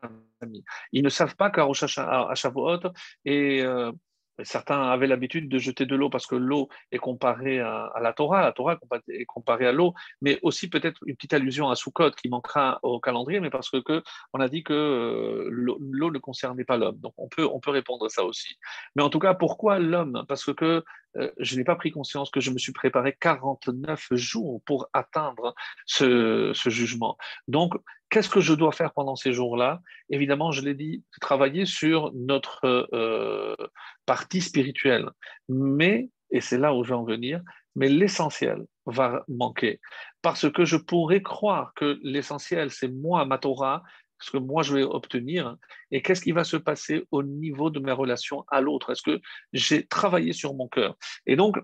Ils ne savent pas qu'à Shavuot, et euh, Certains avaient l'habitude de jeter de l'eau parce que l'eau est comparée à, la Torah, la Torah est comparée à l'eau, mais aussi peut-être une petite allusion à Sukkot qui manquera au calendrier, mais parce que, on a dit que euh, l'eau ne concernait pas l'homme. Donc on peut, on peut répondre à ça aussi. Mais en tout cas, pourquoi l'homme? Parce que euh, je n'ai pas pris conscience que je me suis préparé 49 jours pour atteindre ce, jugement. Donc, qu'est-ce que je dois faire pendant ces jours-là? Évidemment, je l'ai dit, travailler sur notre euh, partie spirituelle. Mais, et c'est là où je vais en venir, mais l'essentiel va manquer. Parce que je pourrais croire que l'essentiel, c'est moi, ma Torah, ce que moi je vais obtenir et qu'est-ce qui va se passer au niveau de mes relations à l'autre? Est-ce que j'ai travaillé sur mon cœur? Et donc,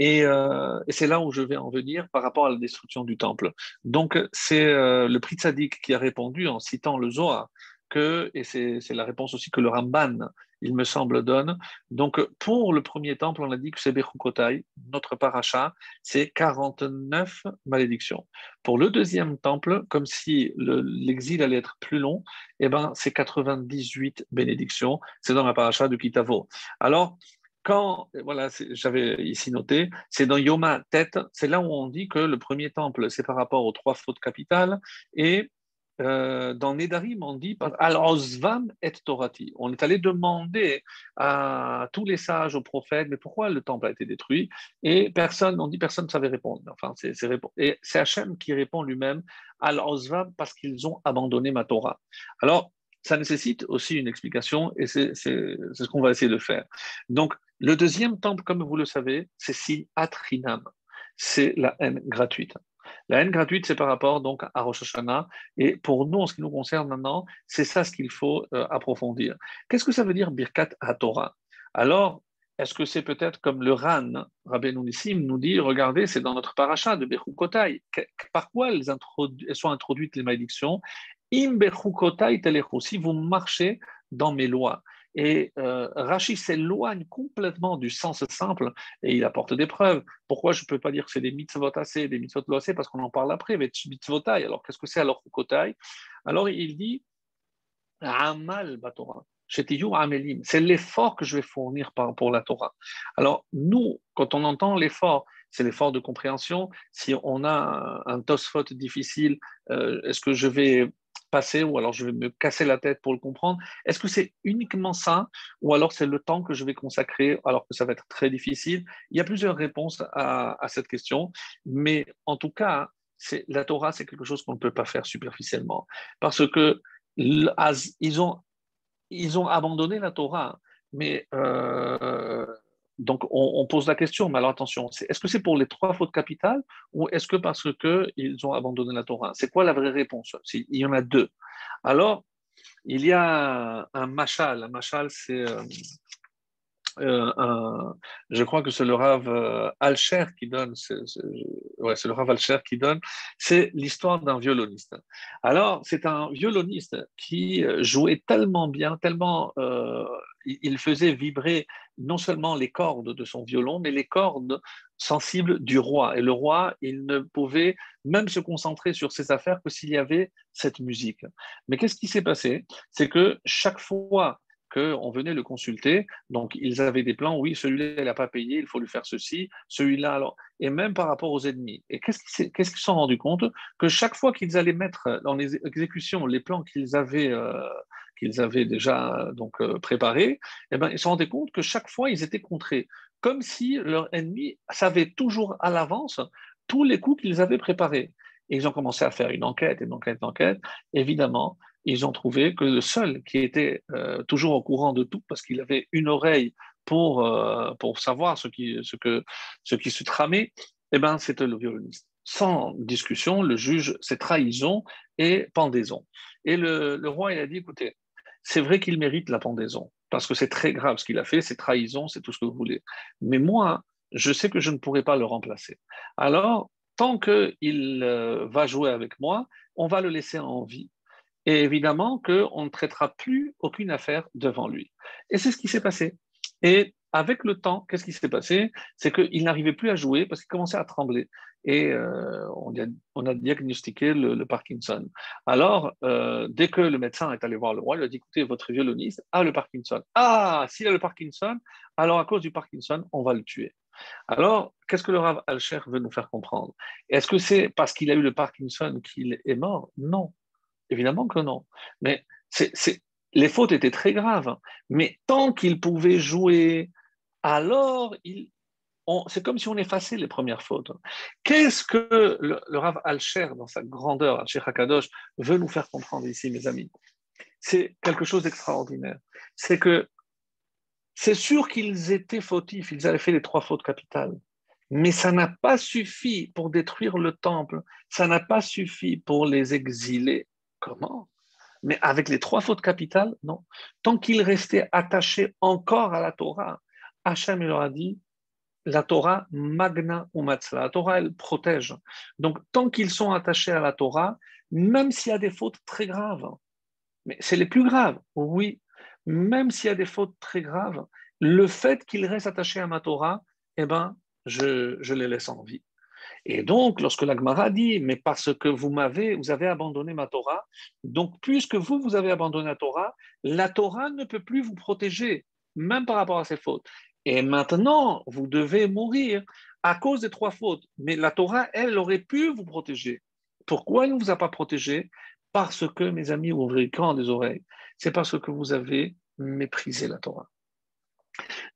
euh, et, c'est là où je vais en venir par rapport à la destruction du temple. Donc, c'est euh, le prix Tzadik qui a répondu en citant le Zohar que, et c'est la réponse aussi que le Ramban il me semble, donne. Donc, pour le premier temple, on a dit que c'est Bechukotai, notre paracha, c'est 49 malédictions. Pour le deuxième temple, comme si l'exil allait être plus long, eh ben, c'est 98 bénédictions. C'est dans la paracha de Kitavo. Alors, quand, voilà, j'avais ici noté, c'est dans Yoma Tête, c'est là où on dit que le premier temple, c'est par rapport aux trois fautes capitales, et euh, dans Nedarim, on dit Al-Ozvam et Torati. On est allé demander à tous les sages, aux prophètes, mais pourquoi le temple a été détruit Et personne, on dit personne ne savait répondre. Enfin, c'est, et c'est Hachem qui répond lui-même Al-Ozvam parce qu'ils ont abandonné ma Torah. Alors, ça nécessite aussi une explication et c'est, ce qu'on va essayer de faire. Donc, le deuxième temple, comme vous le savez, c'est Si Atrinam. C'est la haine gratuite. La haine gratuite, c'est par rapport donc à Rosh Hashanah. Et pour nous, en ce qui nous concerne maintenant, c'est ça ce qu'il faut euh, approfondir. Qu'est-ce que ça veut dire Birkat HaTorah? Alors, est-ce que c'est peut-être comme le Ran, Rabbi Nissim nous dit, regardez, c'est dans notre paracha de Bechukotai. Par quoi sont introduites les malédictions? Si vous marchez dans mes lois. Et euh, Rachid s'éloigne complètement du sens simple et il apporte des preuves. Pourquoi je ne peux pas dire que c'est des mitzvot assez, des mitzvot Parce qu'on en parle après, mais mitzvotai. Alors qu'est-ce que c'est alors kotai Alors il dit Amal Batora. C'est l'effort que je vais fournir pour la Torah. Alors, nous, quand on entend l'effort, c'est l'effort de compréhension. Si on a un, tosfot difficile, euh, est-ce que je vais passer ou alors je vais me casser la tête pour le comprendre. Est-ce que c'est uniquement ça ou alors c'est le temps que je vais consacrer alors que ça va être très difficile? Il y a plusieurs réponses à, cette question, mais en tout cas, la Torah, c'est quelque chose qu'on ne peut pas faire superficiellement parce que ils ont abandonné la Torah, mais euh, donc, on, pose la question, mais alors attention, est-ce que c'est pour les trois fautes capitales ou est-ce que parce qu'ils ont abandonné la Torah? C'est quoi la vraie réponse? Il y en a deux. Alors, il y a un machal. Un machal, c'est. Euh, euh, je crois que c'est le Rav euh, Alcher qui donne, c'est, le Rav Alcher qui donne, c'est l'histoire d'un violoniste. Alors, c'est un violoniste qui euh, jouait tellement bien, tellement il faisait vibrer non seulement les cordes de son violon, mais les cordes sensibles du roi. Et le roi, il ne pouvait même se concentrer sur ses affaires que s'il y avait cette musique. Mais qu'est-ce qui s'est passé? C'est que chaque fois qu'on venait le consulter. Donc, ils avaient des plans, oui, celui-là, il n'a pas payé, il faut lui faire ceci, celui-là, alors, et même par rapport aux ennemis. Et qu'est-ce qu'ils se sont rendus compte? Que chaque fois qu'ils allaient mettre dans les exécutions les plans qu'ils avaient, euh, avaient déjà donc, euh, préparés, eh ben, ils se rendaient compte que chaque fois, ils étaient contrés, comme si leur ennemi savait toujours à l'avance tous les coups qu'ils avaient préparés. Et ils ont commencé à faire une enquête, une enquête, une enquête. Évidemment, ils ont trouvé que le seul qui était euh, toujours au courant de tout, parce qu'il avait une oreille pour, euh, pour savoir ce qui, ce, que, ce qui se tramait, eh ben, c'était le violoniste. Sans discussion, le juge, c'est trahison et pendaison. Et le, le roi, il a dit, écoutez, c'est vrai qu'il mérite la pendaison, parce que c'est très grave ce qu'il a fait, c'est trahison, c'est tout ce que vous voulez. Mais moi, je sais que je ne pourrai pas le remplacer. Alors, tant qu'il euh, va jouer avec moi, on va le laisser en vie et évidemment qu'on ne traitera plus aucune affaire devant lui. Et c'est ce qui s'est passé. Et avec le temps, qu'est-ce qui s'est passé? C'est qu'il n'arrivait plus à jouer parce qu'il commençait à trembler. Et euh, on, a, diagnostiqué le, Parkinson. Alors, euh, dès que le médecin est allé voir le roi, il a dit écoutez, votre violoniste a le Parkinson. Ah, s'il a le Parkinson, alors à cause du Parkinson, on va le tuer. Alors, qu'est-ce que le Rav Alcher veut nous faire comprendre? Est-ce que c'est parce qu'il a eu le Parkinson qu'il est mort? Non. Évidemment que non. Mais les fautes étaient très graves. Mais tant qu'il pouvait jouer, alors c'est comme si on effaçait les premières fautes. Qu'est-ce que le, Rav Alcher, dans sa grandeur, Alcher Hakadosh, veut nous faire comprendre ici, mes amis? C'est quelque chose d'extraordinaire. C'est que c'est sûr qu'ils étaient fautifs, ils avaient fait les trois fautes capitales. Mais ça n'a pas suffi pour détruire le temple, ça n'a pas suffi pour les exiler, Comment? Mais avec les trois fautes capitales, non. Tant qu'ils restaient attachés encore à la Torah, Hachem leur a dit la Torah magna ou matzla. La Torah, elle protège. Donc, tant qu'ils sont attachés à la Torah, même s'il y a des fautes très graves, mais c'est les plus graves, oui, même s'il y a des fautes très graves, le fait qu'ils restent attachés à ma Torah, eh ben, je, je les laisse en vie. Et donc, lorsque l'Agmara dit, mais parce que vous m'avez, vous avez abandonné ma Torah, donc puisque vous, vous avez abandonné la Torah, la Torah ne peut plus vous protéger, même par rapport à ses fautes. Et maintenant, vous devez mourir à cause des trois fautes. Mais la Torah, elle, aurait pu vous protéger. Pourquoi elle ne vous a pas protégé? Parce que, mes amis, ouvrez grand des oreilles. C'est parce que vous avez méprisé la Torah.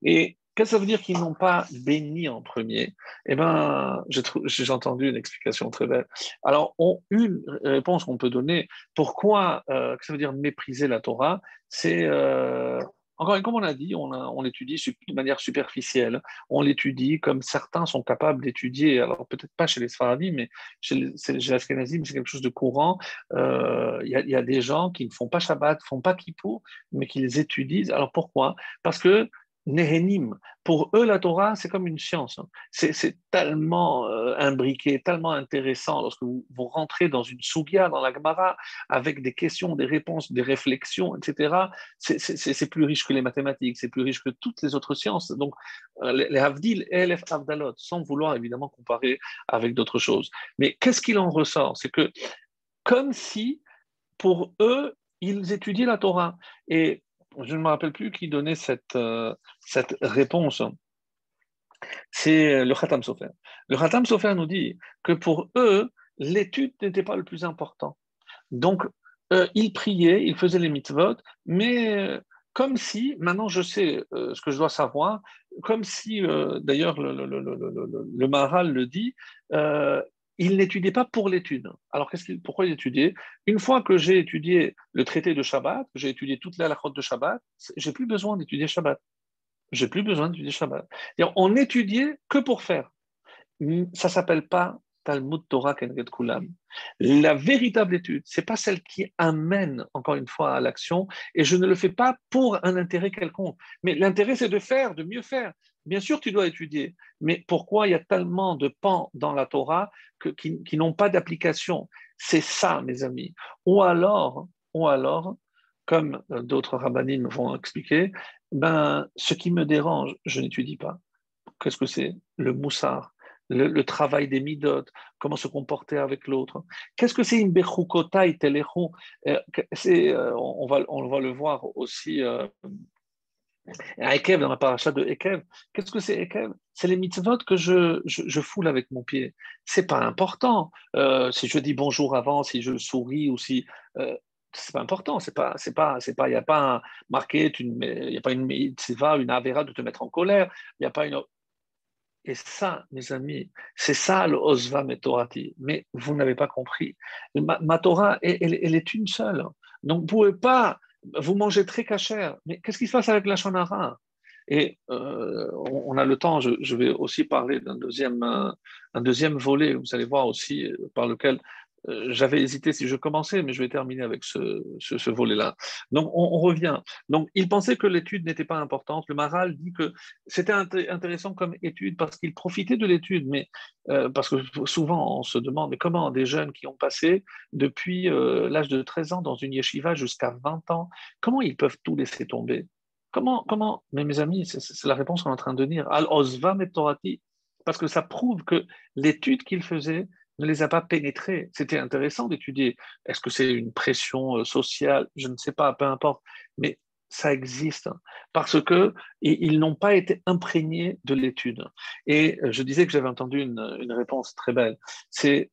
Et Qu'est-ce que ça veut dire qu'ils n'ont pas béni en premier? Eh bien, j'ai entendu une explication très belle. Alors, une réponse qu'on peut donner, pourquoi, euh, que ça veut dire mépriser la Torah C'est, euh, encore comme on a dit, on, l'étudie de manière superficielle. On l'étudie comme certains sont capables d'étudier, alors peut-être pas chez les Sfaradim, mais chez les, chez c'est quelque chose de courant. Euh, il y, a des gens qui ne font pas Shabbat, ne font pas Kippour, mais qui les étudient. Alors pourquoi? Parce que Pour eux, la Torah, c'est comme une science. Hein. C'est tellement euh, imbriqué, tellement intéressant lorsque vous, rentrez dans une sougia, dans la Gemara, avec des questions, des réponses, des réflexions, etc. C'est plus riche que les mathématiques, c'est plus riche que toutes les autres sciences. Donc, euh, les Havdil et les Havdalot, sans vouloir évidemment comparer avec d'autres choses. Mais qu'est-ce qu'il en ressort? C'est que, comme si, pour eux, ils étudiaient la Torah. Et je ne me rappelle plus qui donnait cette, euh, réponse. C'est le Khatam Sofer. Le Khatam Sofer nous dit que pour eux, l'étude n'était pas le plus important. Donc, euh, ils priaient, ils faisaient les mitzvot, mais euh, comme si, maintenant je sais ce que je dois savoir, comme si, d'ailleurs le, le, le, le, Maharal le dit, il n'étudiait pas pour l'étude. Alors, pourquoi il étudiait? Une fois que j'ai étudié le traité de Shabbat, j'ai étudié toute la de Shabbat, j'ai plus besoin d'étudier Shabbat. J'ai plus besoin d'étudier Shabbat. On étudiait que pour faire. Ça s'appelle pas Talmud Torah Kenred Kulam. La véritable étude, c'est pas celle qui amène, encore une fois, à l'action, et je ne le fais pas pour un intérêt quelconque. Mais l'intérêt, c'est de faire, de mieux faire. Bien sûr, tu dois étudier, mais pourquoi il y a tellement de pans dans la Torah qui, n'ont pas d'application? C'est ça, mes amis. Ou alors, ou alors, comme d'autres rabbinim vont expliquer, ben, ce qui me dérange, je n'étudie pas. Qu'est-ce que c'est? Le moussard, le, travail des midotes, comment se comporter avec l'autre. Qu'est-ce que c'est une bechukotai euh, euh, on, va, le voir aussi euh, Ekev, dans la paracha de Ekev. Qu'est-ce que c'est Ekev? C'est les mitzvot que je, je, foule avec mon pied. C'est pas important. si je dis bonjour avant, si je souris ou si c'est pas important, c'est c'est pas, c'est pas, il n'y a pas un marqué, il n'y a pas une mitzvah, une avéra de te mettre en colère, il a pas une. Et ça, mes amis, c'est ça le Osva Metorati. Mais vous n'avez pas compris. Ma, Torah, elle, est une seule. Donc, vous ne pouvez pas, vous mangez très cachère. Mais qu'est-ce qui se passe avec la Shonara? Et euh, on, a le temps, je, vais aussi parler d'un deuxième, deuxième volet, vous allez voir aussi, par lequel euh, j'avais hésité si je commençais, mais je vais terminer avec ce, volet-là. Donc, on, revient. Donc, il pensait que l'étude n'était pas importante. Le Maral dit que c'était intéressant comme étude parce qu'il profitait de l'étude, mais euh, parce que souvent on se demande comment des jeunes qui ont passé depuis euh, l'âge de 13 ans dans une yeshiva jusqu'à 20 ans, comment ils peuvent tout laisser tomber? Comment, comment Mais mes amis, c'est la réponse qu'on est en train de dire. Al osva metorati, parce que ça prouve que l'étude qu'il faisait ne les a pas pénétrés. C'était intéressant d'étudier. Est-ce que c'est une pression euh, sociale? Je ne sais pas, peu importe. Mais ça existe parce que ils n'ont pas été imprégnés de l'étude. Et euh, je disais que j'avais entendu une, réponse très belle. C'est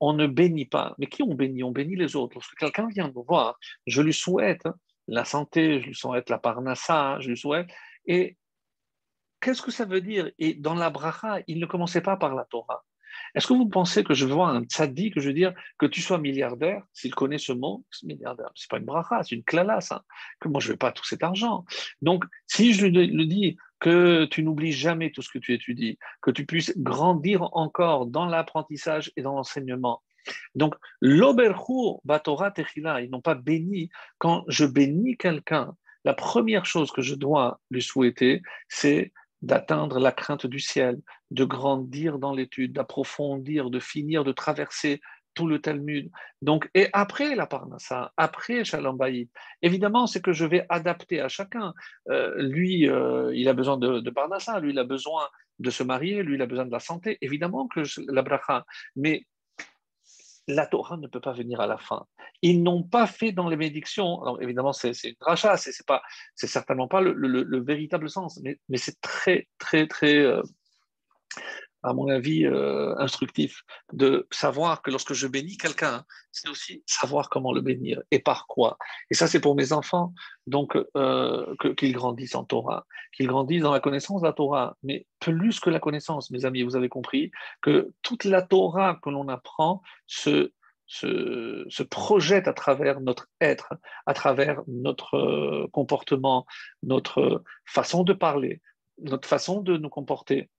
on ne bénit pas. Mais qui on bénit? On bénit les autres. Lorsque quelqu'un vient nous voir, je lui souhaite la santé, je lui souhaite la parnassa, je lui souhaite. Et Qu'est-ce que ça veut dire? Et dans la bracha, il ne commençait pas par la Torah. Est-ce que vous pensez que je vois un tzaddik, que je veux dire que tu sois milliardaire, s'il connaît ce mot, milliardaire, c'est pas une bracha, c'est une klala, ça. Que moi, je ne veux pas tout cet argent. Donc, si je lui dis que tu n'oublies jamais tout ce que tu étudies, que tu puisses grandir encore dans l'apprentissage et dans l'enseignement. Donc, l'oberhu batora techila, ils n'ont pas béni. Quand je bénis quelqu'un, la première chose que je dois lui souhaiter, c'est d'atteindre la crainte du ciel, de grandir dans l'étude, d'approfondir, de finir, de traverser tout le Talmud. Donc, et après la Parnassa, après Shalom Bayit, évidemment, c'est que je vais adapter à chacun. Euh, lui, euh, il a besoin de, de, Parnassa, lui, il a besoin de se marier, lui, il a besoin de la santé. Évidemment que la bracha, mais la Torah ne peut pas venir à la fin. Ils n'ont pas fait dans les bénédictions, évidemment c'est une rachat, c'est pas, c'est certainement pas le, véritable sens, mais, c'est très très très, euh, à mon avis, euh, instructif de savoir que lorsque je bénis quelqu'un, c'est aussi savoir comment le bénir et par quoi. Et ça c'est pour mes enfants, donc euh, qu'ils grandissent en Torah, qu'ils grandissent dans la connaissance de la Torah, mais plus que la connaissance, mes amis, vous avez compris que toute la Torah que l'on apprend se se, projette à travers notre être, à travers notre euh, comportement, notre façon de parler, notre façon de nous comporter.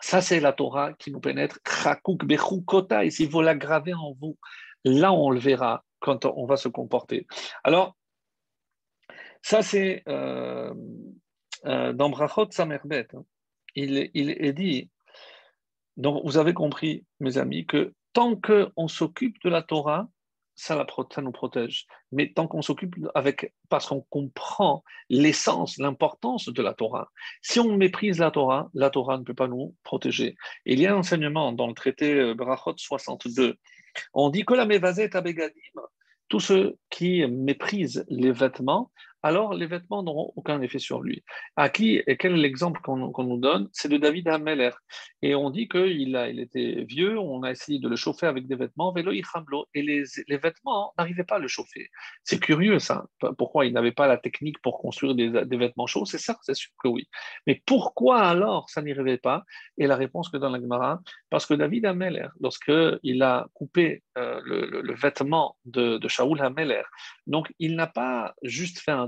Ça, c'est la Torah qui nous pénètre. Et s'il faut la graver en vous, là, on le verra quand on va se comporter. Alors, ça, c'est euh, euh, dans Brachot Samerbet. Hein. Il, il est dit, donc vous avez compris, mes amis, que tant qu'on s'occupe de la Torah, ça, nous protège. Mais tant qu'on s'occupe avec, parce qu'on comprend l'essence, l'importance de la Torah. Si on méprise la Torah, la Torah ne peut pas nous protéger. il y a un enseignement dans le traité euh, Brachot 62. On dit que la mévazet abegadim, tous ceux qui méprisent les vêtements, alors les vêtements n'auront aucun effet sur lui. À qui et quel est l'exemple qu'on nous donne? C'est de David Hameler. Et on dit qu'il il était vieux, on a essayé de le chauffer avec des vêtements, vélo et les, les vêtements n'arrivaient pas à le chauffer. C'est curieux ça. Pourquoi il n'avait pas la technique pour construire des, vêtements chauds? C'est ça, c'est sûr que oui. Mais pourquoi alors ça n'y arrivait pas? Et la réponse que donne la Gemara, parce que David Hameler, lorsqu'il a coupé euh, le, vêtement de, de Shaoul Hameler, donc il n'a pas juste fait un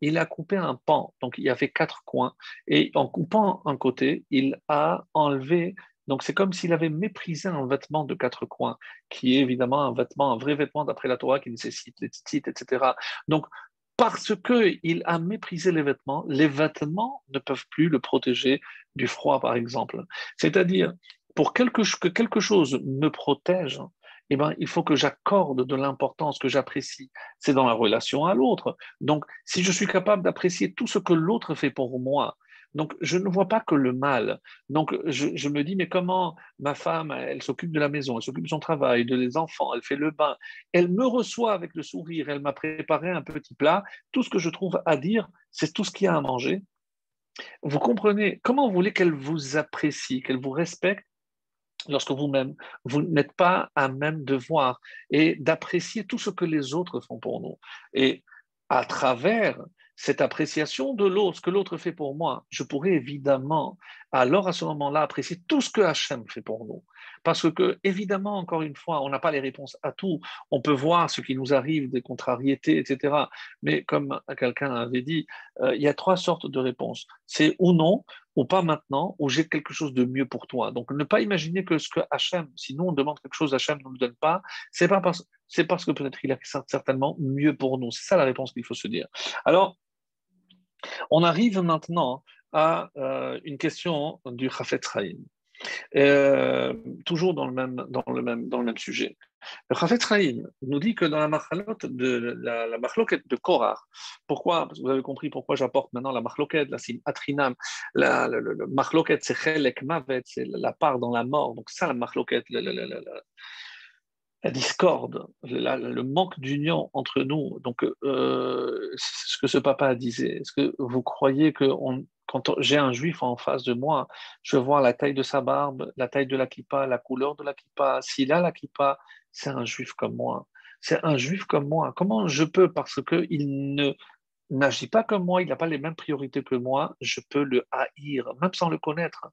il a coupé un pan. Donc il y avait quatre coins. Et en coupant un côté, il a enlevé donc c'est comme s'il avait méprisé un vêtement de quatre coins, qui est évidemment un vêtement, un vrai vêtement d'après la Torah qui nécessite les tzitzit, etc. Donc parce qu'il a méprisé les vêtements, les vêtements ne peuvent plus le protéger du froid, par exemple. C'est-à-dire, pour que quelque chose me protège, eh ben, il faut que j'accorde de l'importance, que j'apprécie. C'est dans la relation à l'autre. Donc, si je suis capable d'apprécier tout ce que l'autre fait pour moi, donc je ne vois pas que le mal. Donc je, me dis, mais comment ma femme, elle s'occupe de la maison, elle s'occupe de son travail, de les enfants, elle fait le bain, elle me reçoit avec le sourire, elle m'a préparé un petit plat. Tout ce que je trouve à dire, c'est tout ce qu'il y a à manger. Vous comprenez? Comment vous voulez qu'elle vous apprécie, qu'elle vous respecte lorsque vous-même, vous, n'êtes pas à même de voir et d'apprécier tout ce que les autres font pour nous. Et à travers cette appréciation de l'autre, ce que l'autre fait pour moi, je pourrais évidemment, alors à ce moment-là, apprécier tout ce que Hachem fait pour nous. Parce que, évidemment, encore une fois, on n'a pas les réponses à tout. On peut voir ce qui nous arrive, des contrariétés, etc. Mais comme quelqu'un avait dit, euh, il y a trois sortes de réponses. C'est ou non, ou pas maintenant, ou j'ai quelque chose de mieux pour toi. Donc, ne pas imaginer que ce que Hachem, sinon on demande quelque chose, Hachem ne nous donne pas, c'est pas parce que peut-être il a certainement mieux pour nous. C'est ça la réponse qu'il faut se dire. Alors, on arrive maintenant à euh, une question du Chafetz Chaim. Euh, toujours dans le, même, dans, le même, dans le même sujet. Le Chafetz Chaim nous dit que dans la machalote de la, pourquoi vous avez compris pourquoi j'apporte maintenant la machloket, la sim atrinam, la, le, c'est chelek mavet, c'est la part dans la mort, donc ça la machloket, la discorde, le manque d'union entre nous. Donc, euh, ce que ce papa disait, est-ce que vous croyez que quand j'ai un juif en face de moi, je vois la taille de sa barbe, la taille de la kippa, la couleur de la kippa, s'il a la kippa, c'est un juif comme moi. C'est un juif comme moi. Comment je peux, parce qu'il ne n'agit pas comme moi, il n'a pas les mêmes priorités que moi, je peux le haïr, même sans le connaître.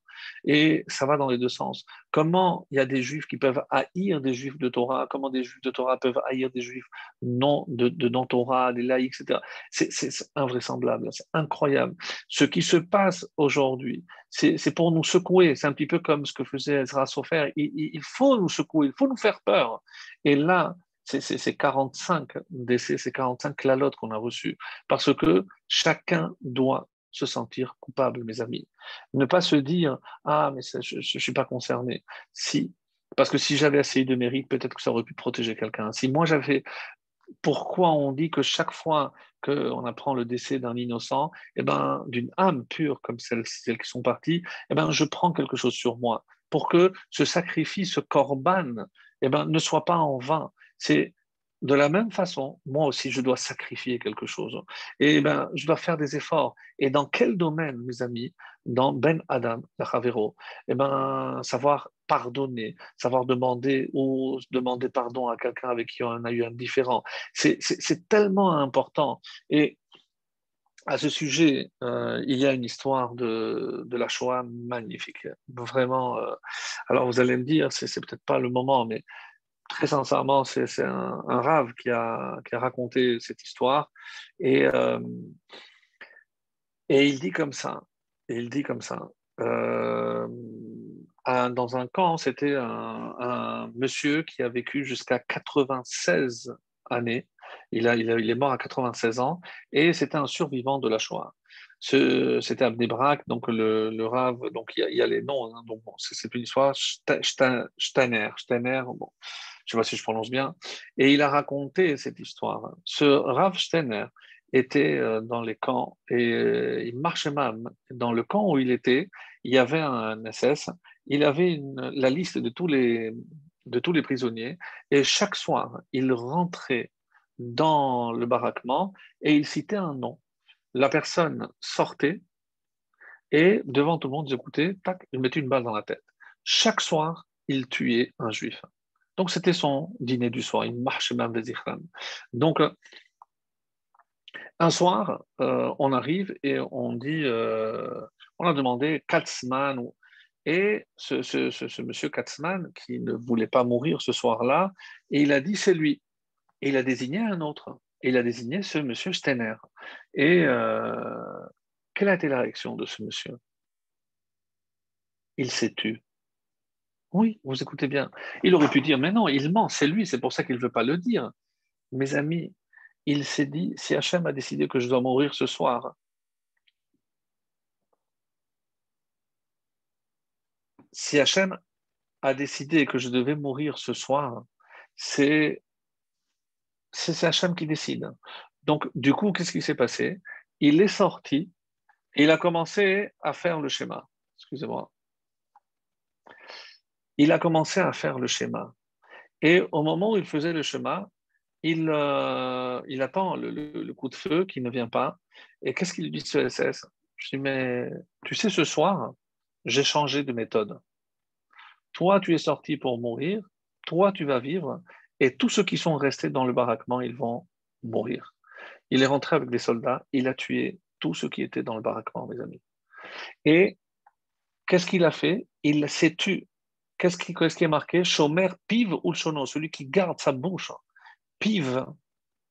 Et ça va dans les deux sens. Comment il y a des juifs qui peuvent haïr des juifs de Torah, comment des juifs de Torah peuvent haïr des juifs non de, de non-Torah, des laïcs, etc. C'est invraisemblable, c'est incroyable. Ce qui se passe aujourd'hui, c'est pour nous secouer. C'est un petit peu comme ce que faisait Ezra Sofer. Il, il faut nous secouer, il faut nous faire peur. Et là, c'est 45 décès, c'est 45 clalotes qu'on a reçus. Parce que chacun doit se sentir coupable, mes amis. Ne pas se dire Ah, mais je ne suis pas concerné. Si, parce que si j'avais assez de mérite, peut-être que ça aurait pu protéger quelqu'un. Si moi j'avais. Pourquoi on dit que chaque fois qu'on apprend le décès d'un innocent, eh ben, d'une âme pure comme celles, celles qui sont parties, eh ben, je prends quelque chose sur moi pour que ce sacrifice, ce corban, eh ben, ne soit pas en vain. C'est de la même façon, moi aussi, je dois sacrifier quelque chose. Et ben, je dois faire des efforts. Et dans quel domaine, mes amis? Dans Ben Adam, la Chavero. Et ben, savoir pardonner, savoir demander ou demander pardon à quelqu'un avec qui on a eu un différent. C'est tellement important. Et à ce sujet, euh, il y a une histoire de, de, la Shoah magnifique. Vraiment. Euh, alors, vous allez me dire, c'est peut-être pas le moment, mais très sincèrement, c'est un, rave qui a, raconté cette histoire. Et, euh, et il dit comme ça, il dit comme ça. Euh, dans un camp, c'était un, monsieur qui a vécu jusqu'à 96 années. Il, a, il, est mort à 96 ans et c'était un survivant de la Shoah. C'était Abnebrak, donc le, le Rav, donc il y, a, les noms, hein, donc c'est une histoire, Steiner, Steiner, bon, je ne sais pas si je prononce bien, et il a raconté cette histoire. Ce Rav Steiner était euh, dans les camps et euh, il marchait même. Dans le camp où il était, il y avait un SS, il avait la liste de tous, les, prisonniers et chaque soir, il rentrait dans le baraquement et il citait un nom. La personne sortait et devant tout le monde, il écoutait, tac, il mettait une balle dans la tête. Chaque soir, il tuait un juif. Donc, c'était son dîner du soir. Il marche même Donc, euh, un soir, euh, on arrive et on dit, euh, on a demandé Katzman. Et ce, monsieur Katzman, qui ne voulait pas mourir ce soir-là, et il a dit c'est lui. Et il a désigné un autre. Et il a désigné ce monsieur Steiner. Et quelle a été la réaction de ce monsieur? Il s'est tu. Oui, vous écoutez bien. Il aurait pu dire, mais non, il ment, c'est lui, c'est pour ça qu'il ne veut pas le dire. Mes amis, il s'est dit, si Hachem a décidé que je dois mourir ce soir, si Hachem a décidé que je devais mourir ce soir, c'est Hachem qui décide. Donc, du coup, qu'est-ce qui s'est passé? Il est sorti et il a commencé à faire le schéma. Excusez-moi. Il a commencé à faire le schéma. Et au moment où il faisait le schéma, il, euh, attend le, coup de feu qui ne vient pas. Et qu'est-ce qu'il dit ce SS Je dis, mais tu sais, ce soir, j'ai changé de méthode. Toi, tu es sorti pour mourir, toi, tu vas vivre, et tous ceux qui sont restés dans le baraquement, ils vont mourir. Il est rentré avec des soldats, il a tué tous ceux qui étaient dans le baraquement, mes amis. Et qu'est-ce qu'il a fait? Il s'est tué. Qu'est-ce qui, est marqué? Chomer, pive ou chono, celui qui garde sa bouche. Pive,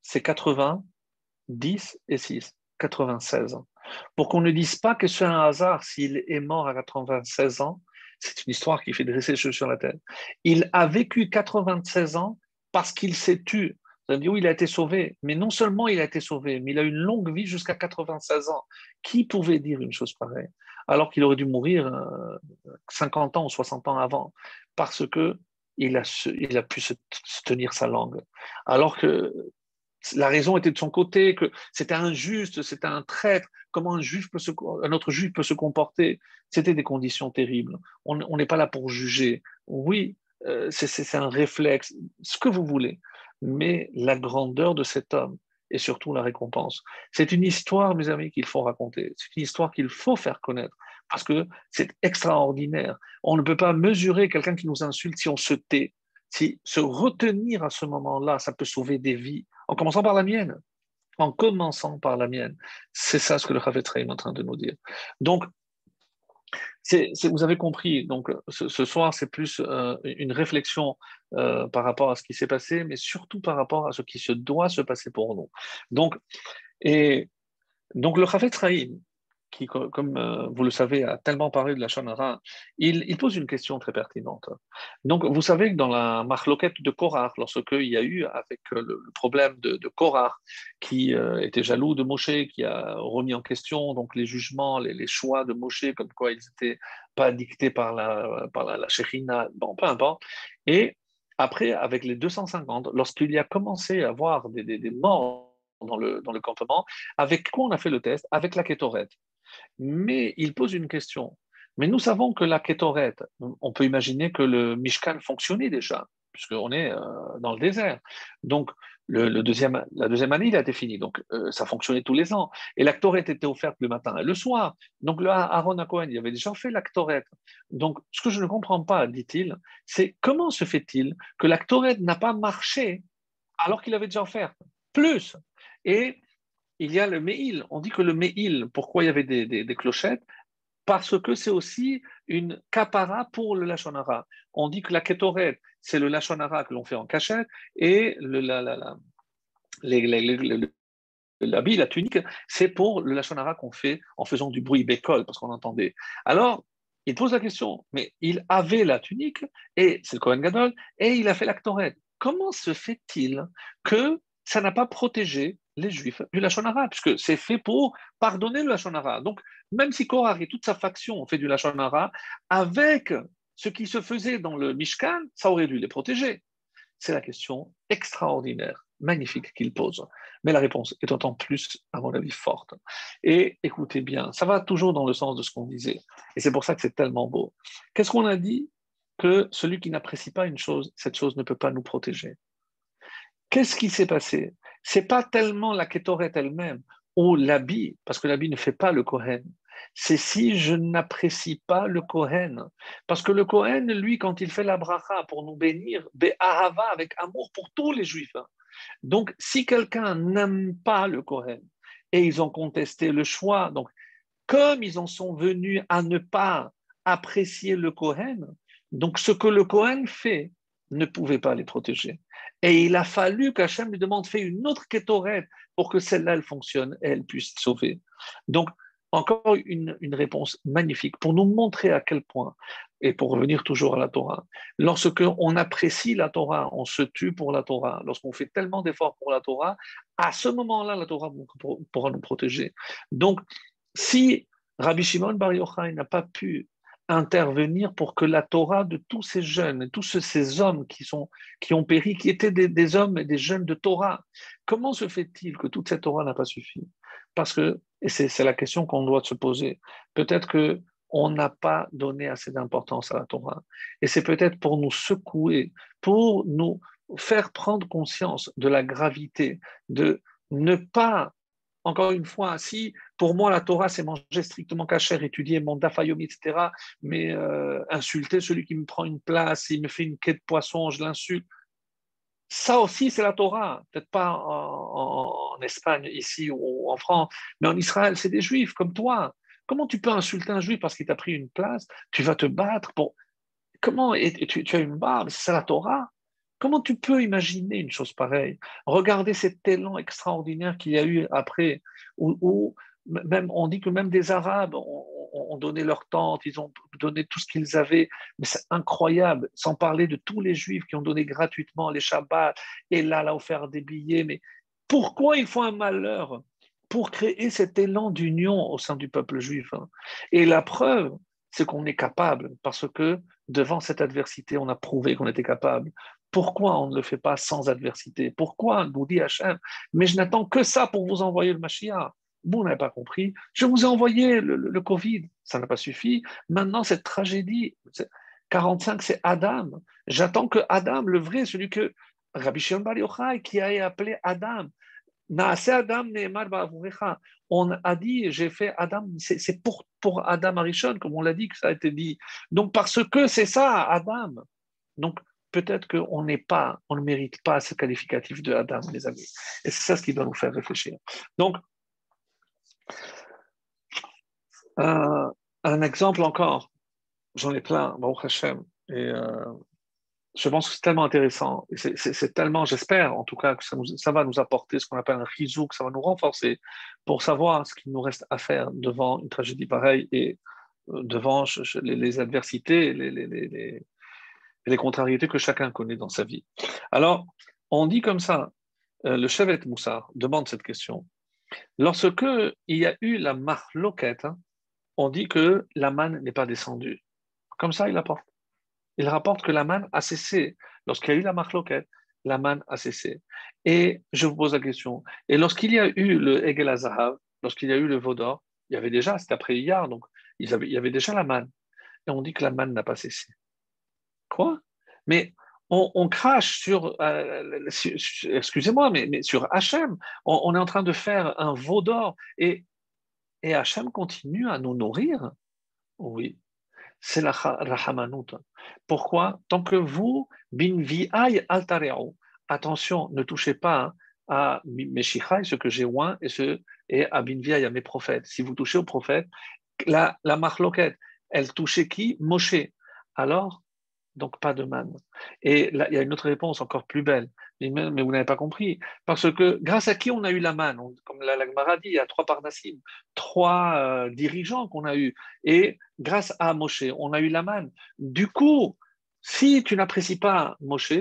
c'est 80, 10 et 6, 96. Pour qu'on ne dise pas que c'est un hasard s'il est mort à 96 ans, c'est une histoire qui fait dresser les cheveux sur la tête. Il a vécu 96 ans parce qu'il s'est tué. Oui, il a été sauvé. Mais non seulement il a été sauvé, mais il a une longue vie jusqu'à 96 ans. Qui pouvait dire une chose pareille Alors qu'il aurait dû mourir 50 euh, ans ou 60 ans avant, parce que il a, pu se, tenir sa langue. Alors que la raison était de son côté, que c'était injuste, c'était un traître. Comment un, autre juif peut se comporter? C'était des conditions terribles. On n'est pas là pour juger. Oui, euh, c'est un réflexe, ce que vous voulez. Mais la grandeur de cet homme et surtout la récompense. C'est une histoire, mes amis, qu'il faut raconter. C'est une histoire qu'il faut faire connaître parce que c'est extraordinaire. On ne peut pas mesurer quelqu'un qui nous insulte si on se tait. Si se retenir à ce moment-là, ça peut sauver des vies, en commençant par la mienne. En commençant par la mienne. C'est ça ce que le Rav est en train de nous dire. Donc, vous avez compris, donc ce, soir, c'est plus euh, une réflexion euh, par rapport à ce qui s'est passé, mais surtout par rapport à ce qui se doit se passer pour nous. Donc, et, donc le Chafetz qui, comme euh, vous le savez, a tellement parlé de la Shonara, il, pose une question très pertinente. Donc, vous savez que dans la marloquette de Korah, lorsqu'il y a eu avec euh, le, problème de, Korah, qui euh, était jaloux de Moshe, qui a remis en question donc les jugements, les, choix de Moshe, comme quoi ils n'étaient pas dictés par la, par bon, peu importe. Et après, avec les 250, lorsqu'il y a commencé à avoir des, des, morts dans le, dans le campement, avec quoi on a fait le test? Avec la kétorette. Mais il pose une question. Mais nous savons que la Ketoret, on peut imaginer que le Mishkan fonctionnait déjà, puisqu'on est euh, dans le désert. Donc, la deuxième année, il a été fini. Donc, euh, ça fonctionnait tous les ans. Et l'actoret était offerte le matin et le soir. Donc, le Aaron Cohen, il avait déjà fait l'actoret. Donc, ce que je ne comprends pas, dit-il, c'est comment se fait-il que l'actoret n'a pas marché alors qu'il avait déjà offert plus? Et il y a le Meil. On dit que le Meil, pourquoi il y avait des, clochettes? Parce que c'est aussi une capara pour le Lachonara. On dit que la Ketoret, c'est le Lachonara que l'on fait en cachette, et le, la, la, la, la tunique, c'est pour le Lachonara qu'on fait en faisant du bruit bécol, parce qu'on entendait. Alors, il pose la question, mais il avait la tunique, et c'est le Kohen Gadol, et il a fait l'actorette. Comment se fait-il que ça n'a pas protégé les Juifs du Lachonara, puisque c'est fait pour pardonner le Lachonara. Donc, même si Korah et toute sa faction ont fait du Lachonara, avec ce qui se faisait dans le Mishkan, ça aurait dû les protéger. C'est la question extraordinaire, magnifique qu'il pose. Mais la réponse est autant plus, à mon avis, forte. Et écoutez bien, ça va toujours dans le sens de ce qu'on disait. Et c'est pour ça que c'est tellement beau. Qu'est-ce qu'on a dit Que celui qui n'apprécie pas une chose, cette chose ne peut pas nous protéger? Qu'est-ce qui s'est passé? C'est pas tellement la kétoret elle-même ou l'habit, parce que l'habit ne fait pas le Kohen. C'est si je n'apprécie pas le Kohen. Parce que le Kohen, lui, quand il fait la bracha pour nous bénir, Be'ahava, avec amour pour tous les juifs. Hein. Donc, si quelqu'un n'aime pas le Kohen et ils ont contesté le choix, donc, comme ils en sont venus à ne pas apprécier le Kohen, donc ce que le Kohen fait, ne pouvait pas les protéger. Et il a fallu qu'Hachem lui demande fait une autre Ketoret pour que celle-là, elle fonctionne et elle puisse sauver. Donc, encore une, une, réponse magnifique pour nous montrer à quel point, et pour revenir toujours à la Torah, lorsque on apprécie la Torah, on se tue pour la Torah, lorsqu'on fait tellement d'efforts pour la Torah, à ce moment-là, la Torah pourra nous protéger. Donc, si Rabbi Shimon Bar Yochai n'a pas pu intervenir pour que la Torah de tous ces jeunes, tous ces hommes qui, sont, qui ont péri, qui étaient des, hommes et des jeunes de Torah, comment se fait-il que toute cette Torah n'a pas suffi? Parce que, et c'est la question qu'on doit se poser, peut-être que on n'a pas donné assez d'importance à la Torah. Et c'est peut-être pour nous secouer, pour nous faire prendre conscience de la gravité, de ne pas encore une fois, si pour moi la Torah c'est manger strictement cachère, étudier mon dafayom, etc., mais euh, insulter celui qui me prend une place, il me fait une quête de poisson, je l'insulte. Ça aussi, c'est la Torah. Peut-être pas en, Espagne, ici ou en France, mais en Israël, c'est des juifs comme toi. Comment tu peux insulter un juif parce qu'il t'a pris une place? Tu vas te battre pour. Comment tu as une barbe C'est la Torah? Comment tu peux imaginer une chose pareille? Regardez cet élan extraordinaire qu'il y a eu après, où, même, on dit que même des Arabes ont, donné leur tente, ils ont donné tout ce qu'ils avaient, mais c'est incroyable, sans parler de tous les Juifs qui ont donné gratuitement les Shabbats, et là, là, offert des billets, mais pourquoi il faut un malheur pour créer cet élan d'union au sein du peuple juif hein? Et la preuve, c'est qu'on est capable, parce que devant cette adversité, on a prouvé qu'on était capable. Pourquoi on ne le fait pas sans adversité? Pourquoi nous dit Hachem Mais je n'attends que ça pour vous envoyer le Mashiach. Vous n'avez pas compris. Je vous ai envoyé le, Covid. Ça n'a pas suffi. Maintenant, cette tragédie, 45, c'est Adam. J'attends que Adam, le vrai, celui que Rabbi Shimon Bar Yochai, qui a appelé Adam, Adam on a dit, j'ai fait Adam, c'est pour, pour Adam Arishon, comme on l'a dit que ça a été dit. Donc, parce que c'est ça, Adam. Donc, peut-être qu'on n'est pas, on ne mérite pas ce qualificatif de Adam, les amis. Et c'est ça ce qui doit nous faire réfléchir. Donc, euh, un exemple encore, j'en ai plein, Baruch Hashem, et euh, je pense que c'est tellement intéressant, c'est tellement, j'espère en tout cas que ça, va nous apporter ce qu'on appelle un rizou, que ça va nous renforcer pour savoir ce qu'il nous reste à faire devant une tragédie pareille et euh, devant les, adversités, les, les contrariétés que chacun connaît dans sa vie. Alors, on dit comme ça, le Chevet Moussar demande cette question. Lorsque il y a eu la marloquette, hein, on dit que la manne n'est pas descendue. Comme ça, il. Il rapporte que la manne a cessé. Lorsqu'il y a eu la marloquette, la manne a cessé. Et je vous pose la question. Et lorsqu'il y a eu le Egel Azahav, lorsqu'il y a eu le Vaudor, il y avait déjà, c'était après hier, donc il y avait déjà la manne. Et on dit que la manne n'a pas cessé. Quoi? Mais on, crache sur, euh, excusez-moi, mais, sur Hachem. On, est en train de faire un veau d'or et, et Hachem continue à nous nourrir. Oui, c'est la rahamanut. Pourquoi? Tant que vous, bin vi'ay altareo, attention, ne touchez pas à mes ce que j'ai oint, et, et à bin à mes prophètes. Si vous touchez aux prophètes, la, la marloquette, elle touchait qui? Moshe. Alors, donc pas de manne. Et là, il y a une autre réponse encore plus belle, mais, vous n'avez pas compris, parce que grâce à qui on a eu la manne? Comme la Lagmara dit, il y a trois parnassim, trois euh, dirigeants qu'on a eu, et grâce à Moshe, on a eu la manne. Du coup, si tu n'apprécies pas Moshe,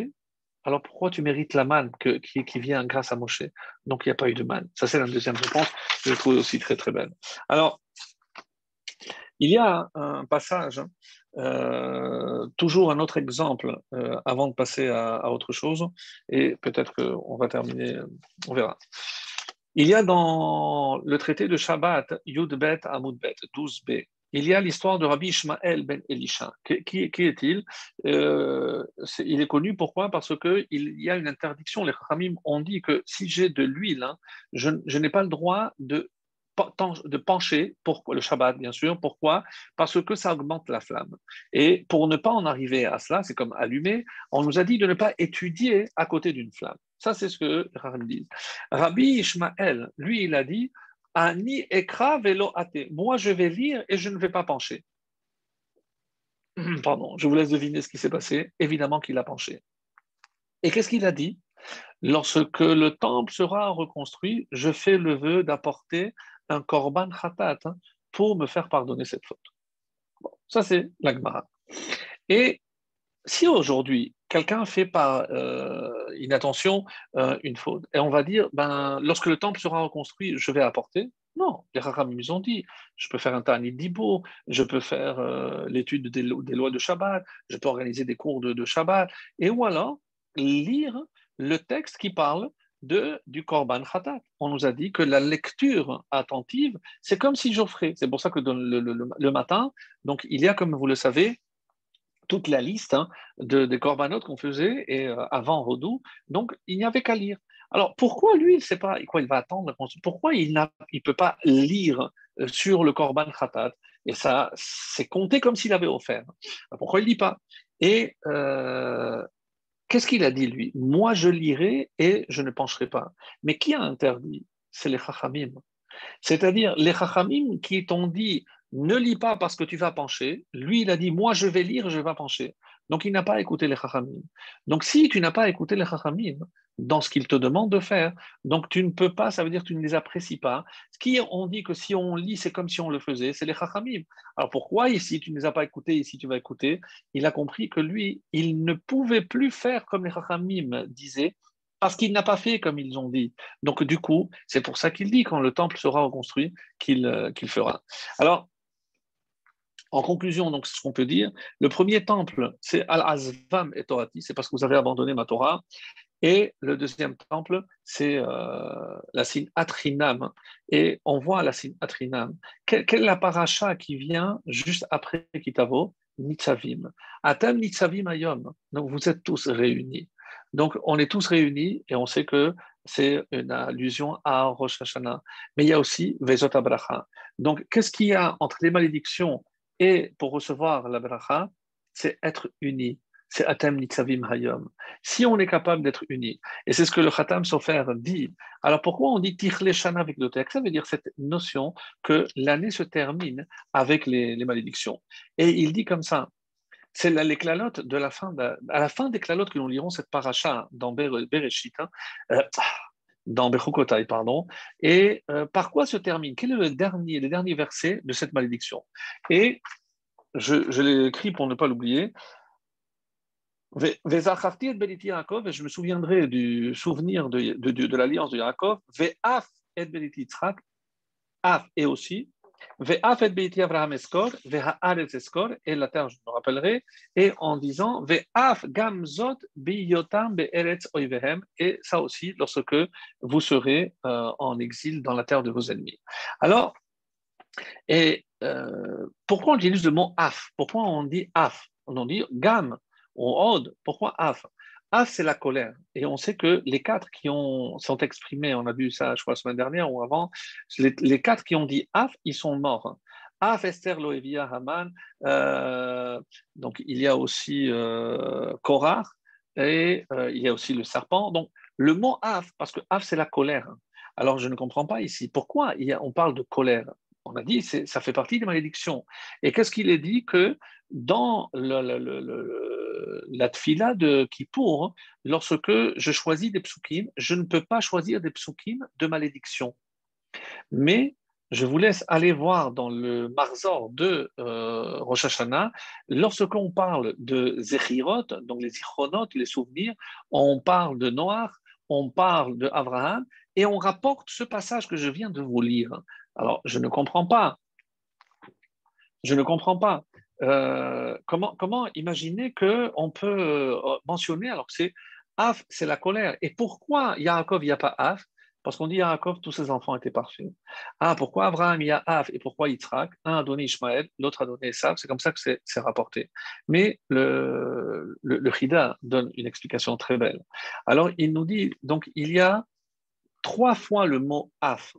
alors pourquoi tu mérites la manne qui, qui, vient grâce à Moshe? Donc il n'y a pas eu de manne. Ça, c'est la deuxième réponse, que je trouve aussi très très belle. Alors, il y a un passage euh, toujours un autre exemple euh, avant de passer à, autre chose, et peut-être qu'on va terminer, on verra. Il y a dans le traité de Shabbat, Yudbet Amudbet, 12b, il y a l'histoire de Rabbi Ishmael ben Elisha. Qui, est-il? Euh, Il est connu pourquoi? Parce qu'il y a une interdiction. Les Khamim ont dit que si j'ai de l'huile, hein, je n'ai pas le droit de de pencher, pourquoi, le Shabbat bien sûr, pourquoi? Parce que ça augmente la flamme. Et pour ne pas en arriver à cela, c'est comme allumer, on nous a dit de ne pas étudier à côté d'une flamme. Ça, c'est ce que Rabbi dit. Rabbi Ishmael, lui, il a dit Ani ekra velo ate. Moi, je vais lire et je ne vais pas pencher. Pardon, je vous laisse deviner ce qui s'est passé. Évidemment qu'il a penché. Et qu'est-ce qu'il a dit? Lorsque le temple sera reconstruit, je fais le vœu d'apporter un korban khatat hein, pour me faire pardonner cette faute. ça, c'est l'agmara. Et si aujourd'hui, quelqu'un fait par euh, inattention euh, une faute, et on va dire, ben, lorsque le temple sera reconstruit, je vais apporter? Non, les Raham ils ont dit, je peux faire un Tani d'Ibo, je peux faire euh, l'étude des, lois de Shabbat, je peux organiser des cours de, de Shabbat, et voilà, lire le texte qui parle du Korban Khatat. On nous a dit que la lecture attentive, c'est comme si j'offrais. C'est pour ça que le, matin, donc il y a, comme vous le savez, toute la liste hein, de, des corbanotes qu'on faisait et, euh, avant Rodou. Donc, il n'y avait qu'à lire. Alors, pourquoi lui, il sait pas quoi il va attendre Pourquoi il ne il peut pas lire euh, sur le Korban Khatat? Et ça, c'est compté comme s'il avait offert. Pourquoi il ne lit pas? Et euh, Qu'est-ce qu'il a dit, lui? Moi, je lirai et je ne pencherai pas. Mais qui a interdit? C'est les Chachamim. C'est-à-dire les Chachamim qui t'ont dit ne lis pas parce que tu vas pencher. Lui, il a dit moi, je vais lire, je vais pencher. Donc, il n'a pas écouté les Chachamim. Donc, si tu n'as pas écouté les Chachamim dans ce qu'il te demande de faire, donc tu ne peux pas, ça veut dire que tu ne les apprécies pas. Ce qui, on dit que si on lit, c'est comme si on le faisait, c'est les Chachamim. Alors, pourquoi ici, tu ne les as pas écoutés, ici, tu vas écouter? Il a compris que lui, il ne pouvait plus faire comme les Chachamim disaient, parce qu'il n'a pas fait comme ils ont dit. Donc, du coup, c'est pour ça qu'il dit, quand le temple sera reconstruit, qu'il euh, fera. Alors, en conclusion, donc, ce qu'on peut dire, le premier temple, c'est Al-Azvam et Torati, c'est parce que vous avez abandonné ma Torah. Et le deuxième temple, c'est euh, la signe Atrinam. Et on voit la signe Atrinam. Quelle, est la paracha qui vient juste après Kitavo? Nitzavim. Atam Nitzavim Ayom. Donc vous êtes tous réunis. Donc on est tous réunis et on sait que c'est une allusion à Rosh Hashanah. Mais il y a aussi Vezot Abraha. Donc qu'est-ce qu'il y a entre les malédictions et pour recevoir la bracha, c'est être uni. C'est Atem Nitzavim Hayom. Si on est capable d'être uni, et c'est ce que le Khatam Sofer dit, alors pourquoi on dit Tichle Shana avec le texte Ça veut dire cette notion que l'année se termine avec les, malédictions. Et il dit comme ça c'est les de la fin, à la fin des clalotes que nous lirons cette paracha dans Bereshit, hein, euh, dans Bechukotai, pardon. Et euh, par quoi se termine? Quel est le dernier, le dernier verset de cette malédiction? Et je, je l'ai écrit pour ne pas l'oublier. Et je me souviendrai du souvenir de, de, l'alliance de Yaakov. Ve'af et af et aussi, Abraham Eskor, Eskor, et la terre, je me rappellerai, et en disant Ve'af Gamzot Biyotam Be'eretz Oivehem, et ça aussi lorsque vous serez euh, en exil dans la terre de vos ennemis. Alors, et euh, pourquoi on utilise le mot Af? Pourquoi on dit Af? On dit Gam ou Od. Pourquoi Af? Af, c'est la colère. Et on sait que les quatre qui ont, sont exprimés, on a vu ça, je crois, la semaine dernière ou avant, les, quatre qui ont dit Af, ils sont morts. Af, Esther, Loevia, Haman. Euh, donc, il y a aussi euh, Korah et euh, il y a aussi le serpent. Donc, le mot Af, parce que Af, c'est la colère. Alors, je ne comprends pas ici. Pourquoi on parle de colère? On a dit ça fait partie des malédictions. Et qu'est-ce qu'il est dit que dans la tfila de Kippour, lorsque je choisis des psukim, je ne peux pas choisir des psukim de malédiction. Mais je vous laisse aller voir dans le Marzor de euh, Rosh Hashanah, lorsqu'on parle de Zechirot, donc les Zichronot, les souvenirs, on parle de Noir, on parle de et on rapporte ce passage que je viens de vous lire. Alors, je ne comprends pas. Je ne comprends pas. Euh, comment, comment imaginer qu'on peut euh, mentionner, alors que c'est Af, c'est la colère. Et pourquoi Yaakov, il n'y a pas Af? Parce qu'on dit Yaakov, tous ses enfants étaient parfaits. Ah, pourquoi Abraham, il y a Af et pourquoi Yitzhak? Un a donné Ishmaël, l'autre a donné Esav, c'est comme ça que c'est rapporté. Mais le, le, le Chida donne une explication très belle. Alors, il nous dit, donc, il y a trois fois le mot Af.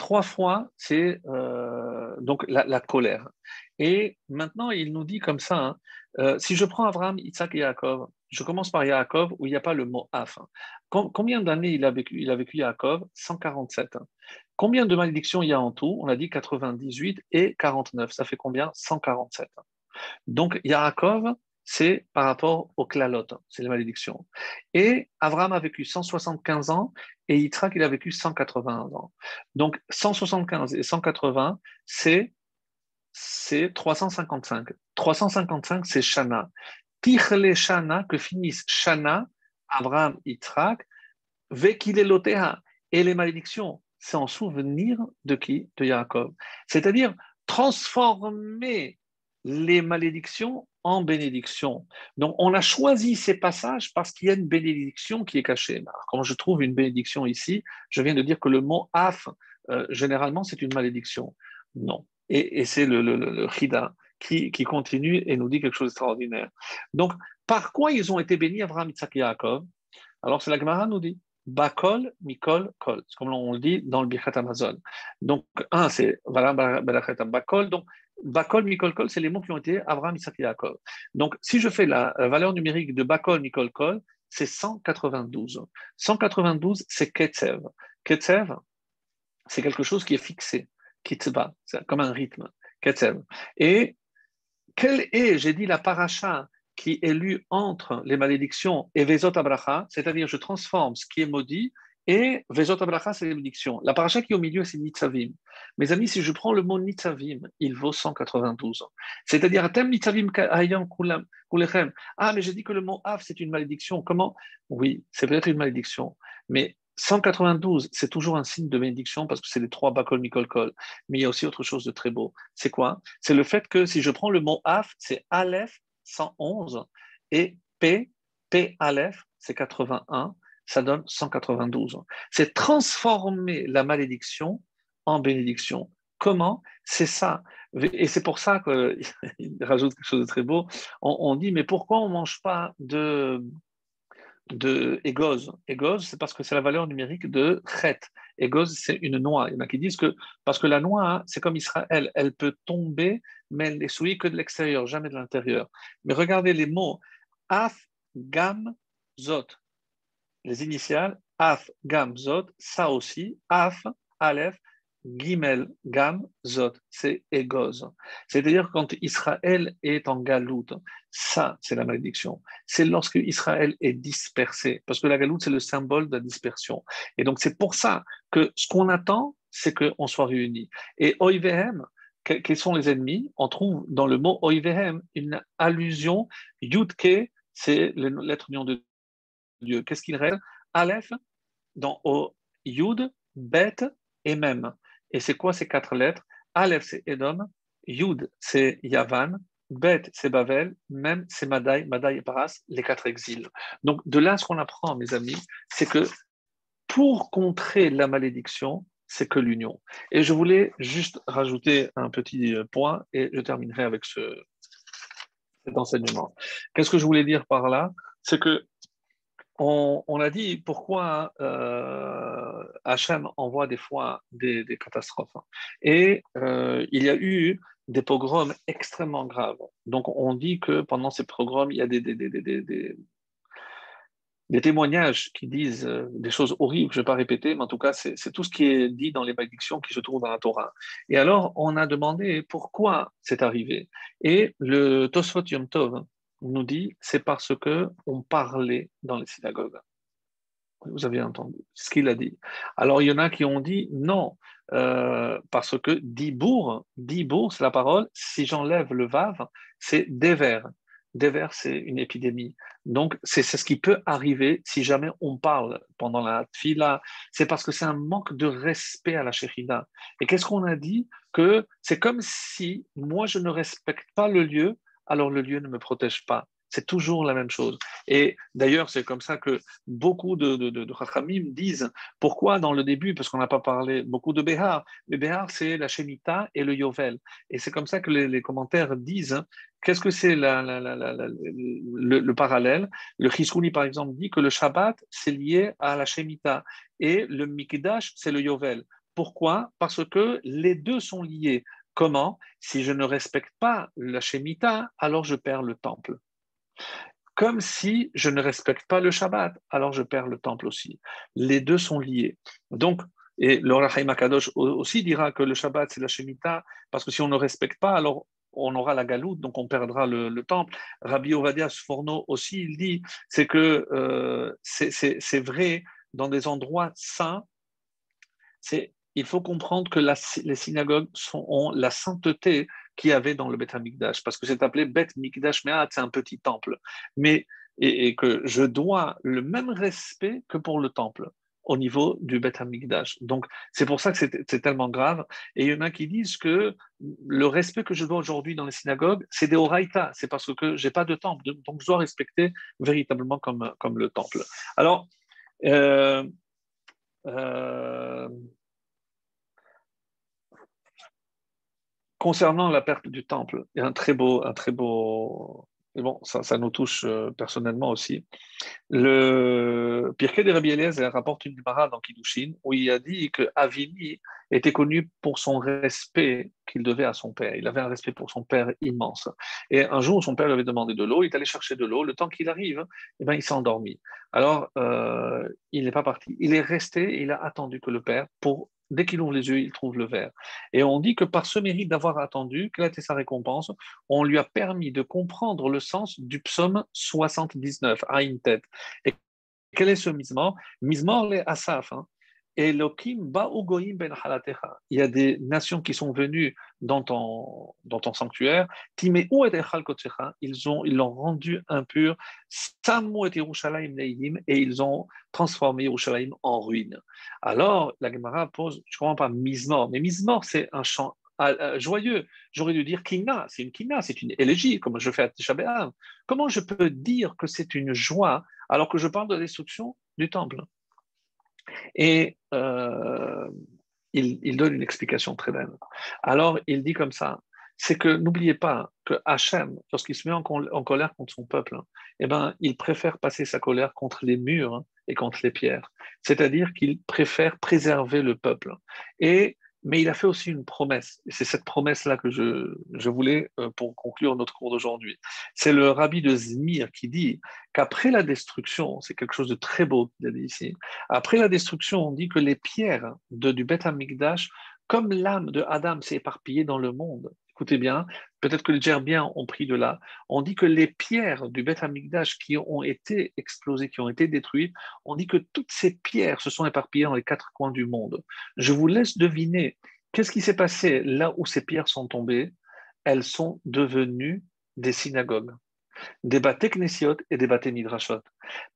Trois fois, c'est euh, donc la, colère. Et maintenant, il nous dit comme ça, hein, euh, si je prends Abraham, Isaac et Yaakov, je commence par Yaakov où il n'y a pas le mot af. Combien d'années il a vécu, il a vécu Yaakov 147. Combien de malédictions il y a en tout? On a dit 98 et 49. Ça fait combien? 147. Donc Yaakov, c'est par rapport au clalot, c'est les malédictions. Et Abraham a vécu 175 ans et Yitzhak, il a vécu 180 ans. Donc 175 et 180, c'est c'est 355. 355, c'est Shana. Tichle Shana, que finissent Shana, Abraham, Yitzhak, Vekileloteha. Et les malédictions, c'est en souvenir de qui? De Yaakov. C'est-à-dire transformer les malédictions en bénédiction. Donc, on a choisi ces passages parce qu'il y a une bénédiction qui est cachée. Alors, quand je trouve une bénédiction ici, je viens de dire que le mot af, euh, généralement, c'est une malédiction. Non. Et, c'est le, le, Chida qui, continue et nous dit quelque chose d'extraordinaire. Donc, par quoi ils ont été bénis, Abraham, Isaac et Alors, c'est la Gemara nous dit. Bakol, Mikol, Kol. C'est comme on le dit dans le Birkat Amazon. Donc, un, c'est Bakol. Bakol, Mikol, Kol, c'est les mots qui ont été Abraham, Isaac et Yaakov. Donc, si je fais la valeur numérique de Bakol, Mikol, Kol, c'est 192. 192, c'est Ketsev. Ketsev, c'est quelque chose qui est fixé. Kitzba, c'est comme un rythme. Ketsev. Et quelle est, j'ai dit, la paracha qui est lue entre les malédictions et Vezot Abracha, c'est-à-dire je transforme ce qui est maudit et Vezot Abracha, c'est bénédiction. La paracha qui est au milieu, c'est Nitzavim. Mes amis, si je prends le mot Nitzavim, il vaut 192 ans. C'est-à-dire, Atem Nitzavim Kulechem. Ah, mais j'ai dit que le mot Av, c'est une malédiction. Comment? Oui, c'est peut-être une malédiction. Mais 192, c'est toujours un signe de bénédiction parce que c'est les trois Bakol Mikol Kol. Mais il y a aussi autre chose de très beau. C'est quoi? C'est le fait que si je prends le mot Af, c'est Aleph 111 et P, P Aleph, c'est 81 ça donne 192. C'est transformer la malédiction en bénédiction. Comment? C'est ça. Et c'est pour ça qu'il rajoute quelque chose de très beau. On, dit, mais pourquoi on ne mange pas de, de égose Égose, c'est parce que c'est la valeur numérique de chet. Égose, c'est une noix. Il y en a qui disent que, parce que la noix, c'est comme Israël, elle peut tomber, mais elle n'est souillée que de l'extérieur, jamais de l'intérieur. Mais regardez les mots. Af, gam, zot les initiales Af, Gam, Zot, ça aussi, Af, Aleph, Gimel, Gam, Zot, c'est Egoz. C'est-à-dire quand Israël est en galoute, ça, c'est la malédiction. C'est lorsque Israël est dispersé, parce que la galoute, c'est le symbole de la dispersion. Et donc, c'est pour ça que ce qu'on attend, c'est qu'on soit réunis. Et Oivehem, quels sont les ennemis? On trouve dans le mot Oivehem une allusion, Yudke, c'est l'être union de Dieu. Qu'est-ce qu'il reste Aleph, dans O, Yud, Bet et Mem. Et c'est quoi ces quatre lettres? Aleph, c'est Edom, Yud, c'est Yavan, Bet, c'est Bavel, Mem, c'est Madai, Madai et Paras, les quatre exils. Donc de là, ce qu'on apprend, mes amis, c'est que pour contrer la malédiction, c'est que l'union. Et je voulais juste rajouter un petit point et je terminerai avec ce, cet enseignement. Qu'est-ce que je voulais dire par là? C'est que on, a dit pourquoi euh, Hachem envoie des fois des, catastrophes. Et euh, il y a eu des pogroms extrêmement graves. Donc on dit que pendant ces pogroms, il y a des, des, témoignages qui disent euh, des choses horribles, je ne vais pas répéter, mais en tout cas, c'est tout ce qui est dit dans les malédictions qui se trouvent dans la Torah. Et alors, on a demandé pourquoi c'est arrivé. Et le Tosfot Yom Tov, nous dit c'est parce que on parlait dans les synagogues. Vous avez entendu ce qu'il a dit. Alors il y en a qui ont dit non, euh, parce que dibour, dibour, c'est la parole. Si j'enlève le vav, c'est déver. Déver, c'est une épidémie. Donc c'est ce qui peut arriver si jamais on parle pendant la fila. C'est parce que c'est un manque de respect à la shérida. Et qu'est-ce qu'on a dit? Que c'est comme si moi je ne respecte pas le lieu alors le lieu ne me protège pas. C'est toujours la même chose. Et d'ailleurs, c'est comme ça que beaucoup de, de, disent pourquoi dans le début, parce qu'on n'a pas parlé beaucoup de Béhar, mais Béhar, c'est la Shemitah et le Yovel. Et c'est comme ça que les, commentaires disent qu'est-ce que c'est le, parallèle? Le Chiskouni, par exemple, dit que le Shabbat, c'est lié à la Shemitah et le Mikdash, c'est le Yovel. Pourquoi? Parce que les deux sont liés. Comment Si je ne respecte pas la Shemitah, alors je perds le temple. Comme si je ne respecte pas le Shabbat, alors je perds le temple aussi. Les deux sont liés. Donc, et le Akadosh aussi dira que le Shabbat, c'est la Shemitah, parce que si on ne respecte pas, alors on aura la galoute, donc on perdra le, temple. Rabbi Ovadia Sforno aussi, il dit, c'est que euh, c'est vrai dans des endroits saints, il faut comprendre que les synagogues ont la sainteté qu'il y avait dans le Beth Amikdash, parce que c'est appelé Beth Mikdash Me'at, c'est un petit temple. Mais, et, que je dois le même respect que pour le temple au niveau du Beth Amikdash. Donc, c'est pour ça que c'est tellement grave. Et il y en a qui disent que le respect que je dois aujourd'hui dans les synagogues, c'est des oraïta, c'est parce que je n'ai pas de temple, donc je dois respecter véritablement comme, comme le temple. Alors, euh, euh, concernant la perte du temple, il y a un très beau, un très beau et bon, ça, nous touche euh, personnellement aussi. Le Pirkei de Rabbi Eliezer rapporte une Gemara dans Kiddushin où il a dit que Avini était connu pour son respect qu'il devait à son père. Il avait un respect pour son père immense. Et un jour, son père lui avait demandé de l'eau, il est allé chercher de l'eau. Le temps qu'il arrive, eh ben, il s'est endormi. Alors, euh, il n'est pas parti. Il est resté, il a attendu que le père, pour dès qu'il ouvre les yeux, il trouve le verre. Et on dit que par ce mérite d'avoir attendu, quelle été sa récompense? On lui a permis de comprendre le sens du psaume 79, à une tête. Et quel est ce misement? Misement les Asaf. Hein. Ben Il y a des nations qui sont venues dans ton, dans ton sanctuaire. Ils ont, ils l'ont rendu impur. Et ils ont transformé Yerushalayim en ruine. Alors, la Gemara pose, je ne comprends pas, Mizmor. Mais Mizmor, c'est un chant ah, euh, joyeux. J'aurais dû dire kina, c'est une kina, c'est une élégie, comme je fais à Tisha Comment je peux dire que c'est une joie alors que je parle de destruction du temple? Et euh, il, donne une explication très belle. Alors, il dit comme ça, c'est que n'oubliez pas que Hachem, lorsqu'il se met en, colère contre son peuple, eh ben, il préfère passer sa colère contre les murs et contre les pierres. C'est-à-dire qu'il préfère préserver le peuple. Et mais il a fait aussi une promesse. C'est cette promesse-là que je, voulais euh, pour conclure notre cours d'aujourd'hui. C'est le rabbi de Zmir qui dit qu'après la destruction, c'est quelque chose de très beau qu'il a dit ici, après la destruction, on dit que les pierres du Beth Amikdash, comme l'âme de Adam s'est éparpillée dans le monde, écoutez bien, peut-être que les Gerbiens ont pris de là. On dit que les pierres du Beth Amikdash qui ont été explosées, qui ont été détruites, on dit que toutes ces pierres se sont éparpillées dans les quatre coins du monde. Je vous laisse deviner qu'est-ce qui s'est passé là où ces pierres sont tombées? Elles sont devenues des synagogues des bâtés et des bâtés.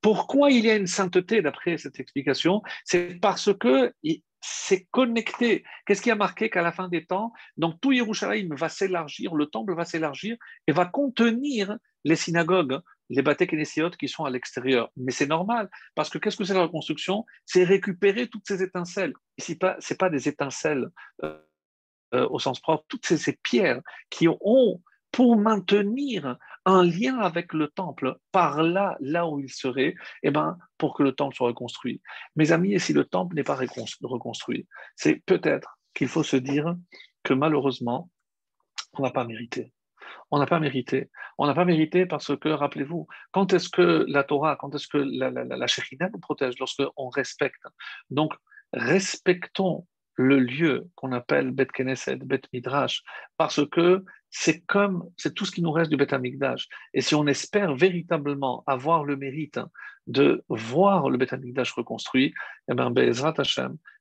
Pourquoi il y a une sainteté d'après cette explication? C'est parce que c'est connecté. Qu'est-ce qui a marqué qu'à la fin des temps, donc tout Yerushalayim va s'élargir, le temple va s'élargir et va contenir les synagogues, les bâtés Knessiot qui sont à l'extérieur. Mais c'est normal, parce que qu'est-ce que c'est la reconstruction? C'est récupérer toutes ces étincelles. Ici, ce n'est pas des étincelles euh, euh, au sens propre, toutes ces pierres qui ont pour maintenir un lien avec le temple par là, là où il serait, eh ben, pour que le temple soit reconstruit. Mes amis, et si le temple n'est pas reconstruit, c'est peut-être qu'il faut se dire que malheureusement, on n'a pas mérité. On n'a pas mérité. On n'a pas mérité parce que, rappelez-vous, quand est-ce que la Torah, quand est-ce que la, la, la, nous protège Lorsqu'on respecte? Donc, respectons le lieu qu'on appelle Bet Knesset, Bet Midrash, parce que c'est comme, c'est tout ce qui nous reste du Bet Amikdash. Et si on espère véritablement avoir le mérite de voir le Bet Amikdash reconstruit, eh bien,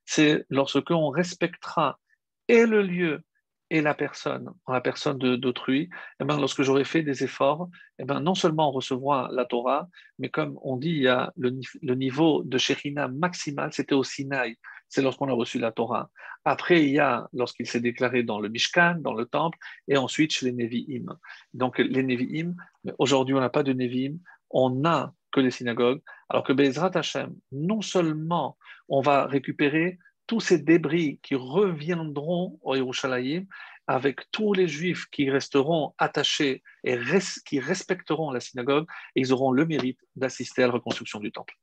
c'est lorsque on respectera et le lieu et la personne, la personne d'autrui, eh bien, lorsque j'aurai fait des efforts, eh bien, non seulement on recevra la Torah, mais comme on dit, il y a le, le niveau de Shekhinah maximal, c'était au Sinaï c'est lorsqu'on a reçu la Torah. Après, il y a lorsqu'il s'est déclaré dans le Mishkan, dans le temple, et ensuite chez les Nevi'im. Donc les Nevi'im, aujourd'hui on n'a pas de Nevi'im, on n'a que les synagogues, alors que Bezrat Hashem, non seulement on va récupérer tous ces débris qui reviendront au Yerushalayim, avec tous les juifs qui resteront attachés et qui respecteront la synagogue, ils auront le mérite d'assister à la reconstruction du temple.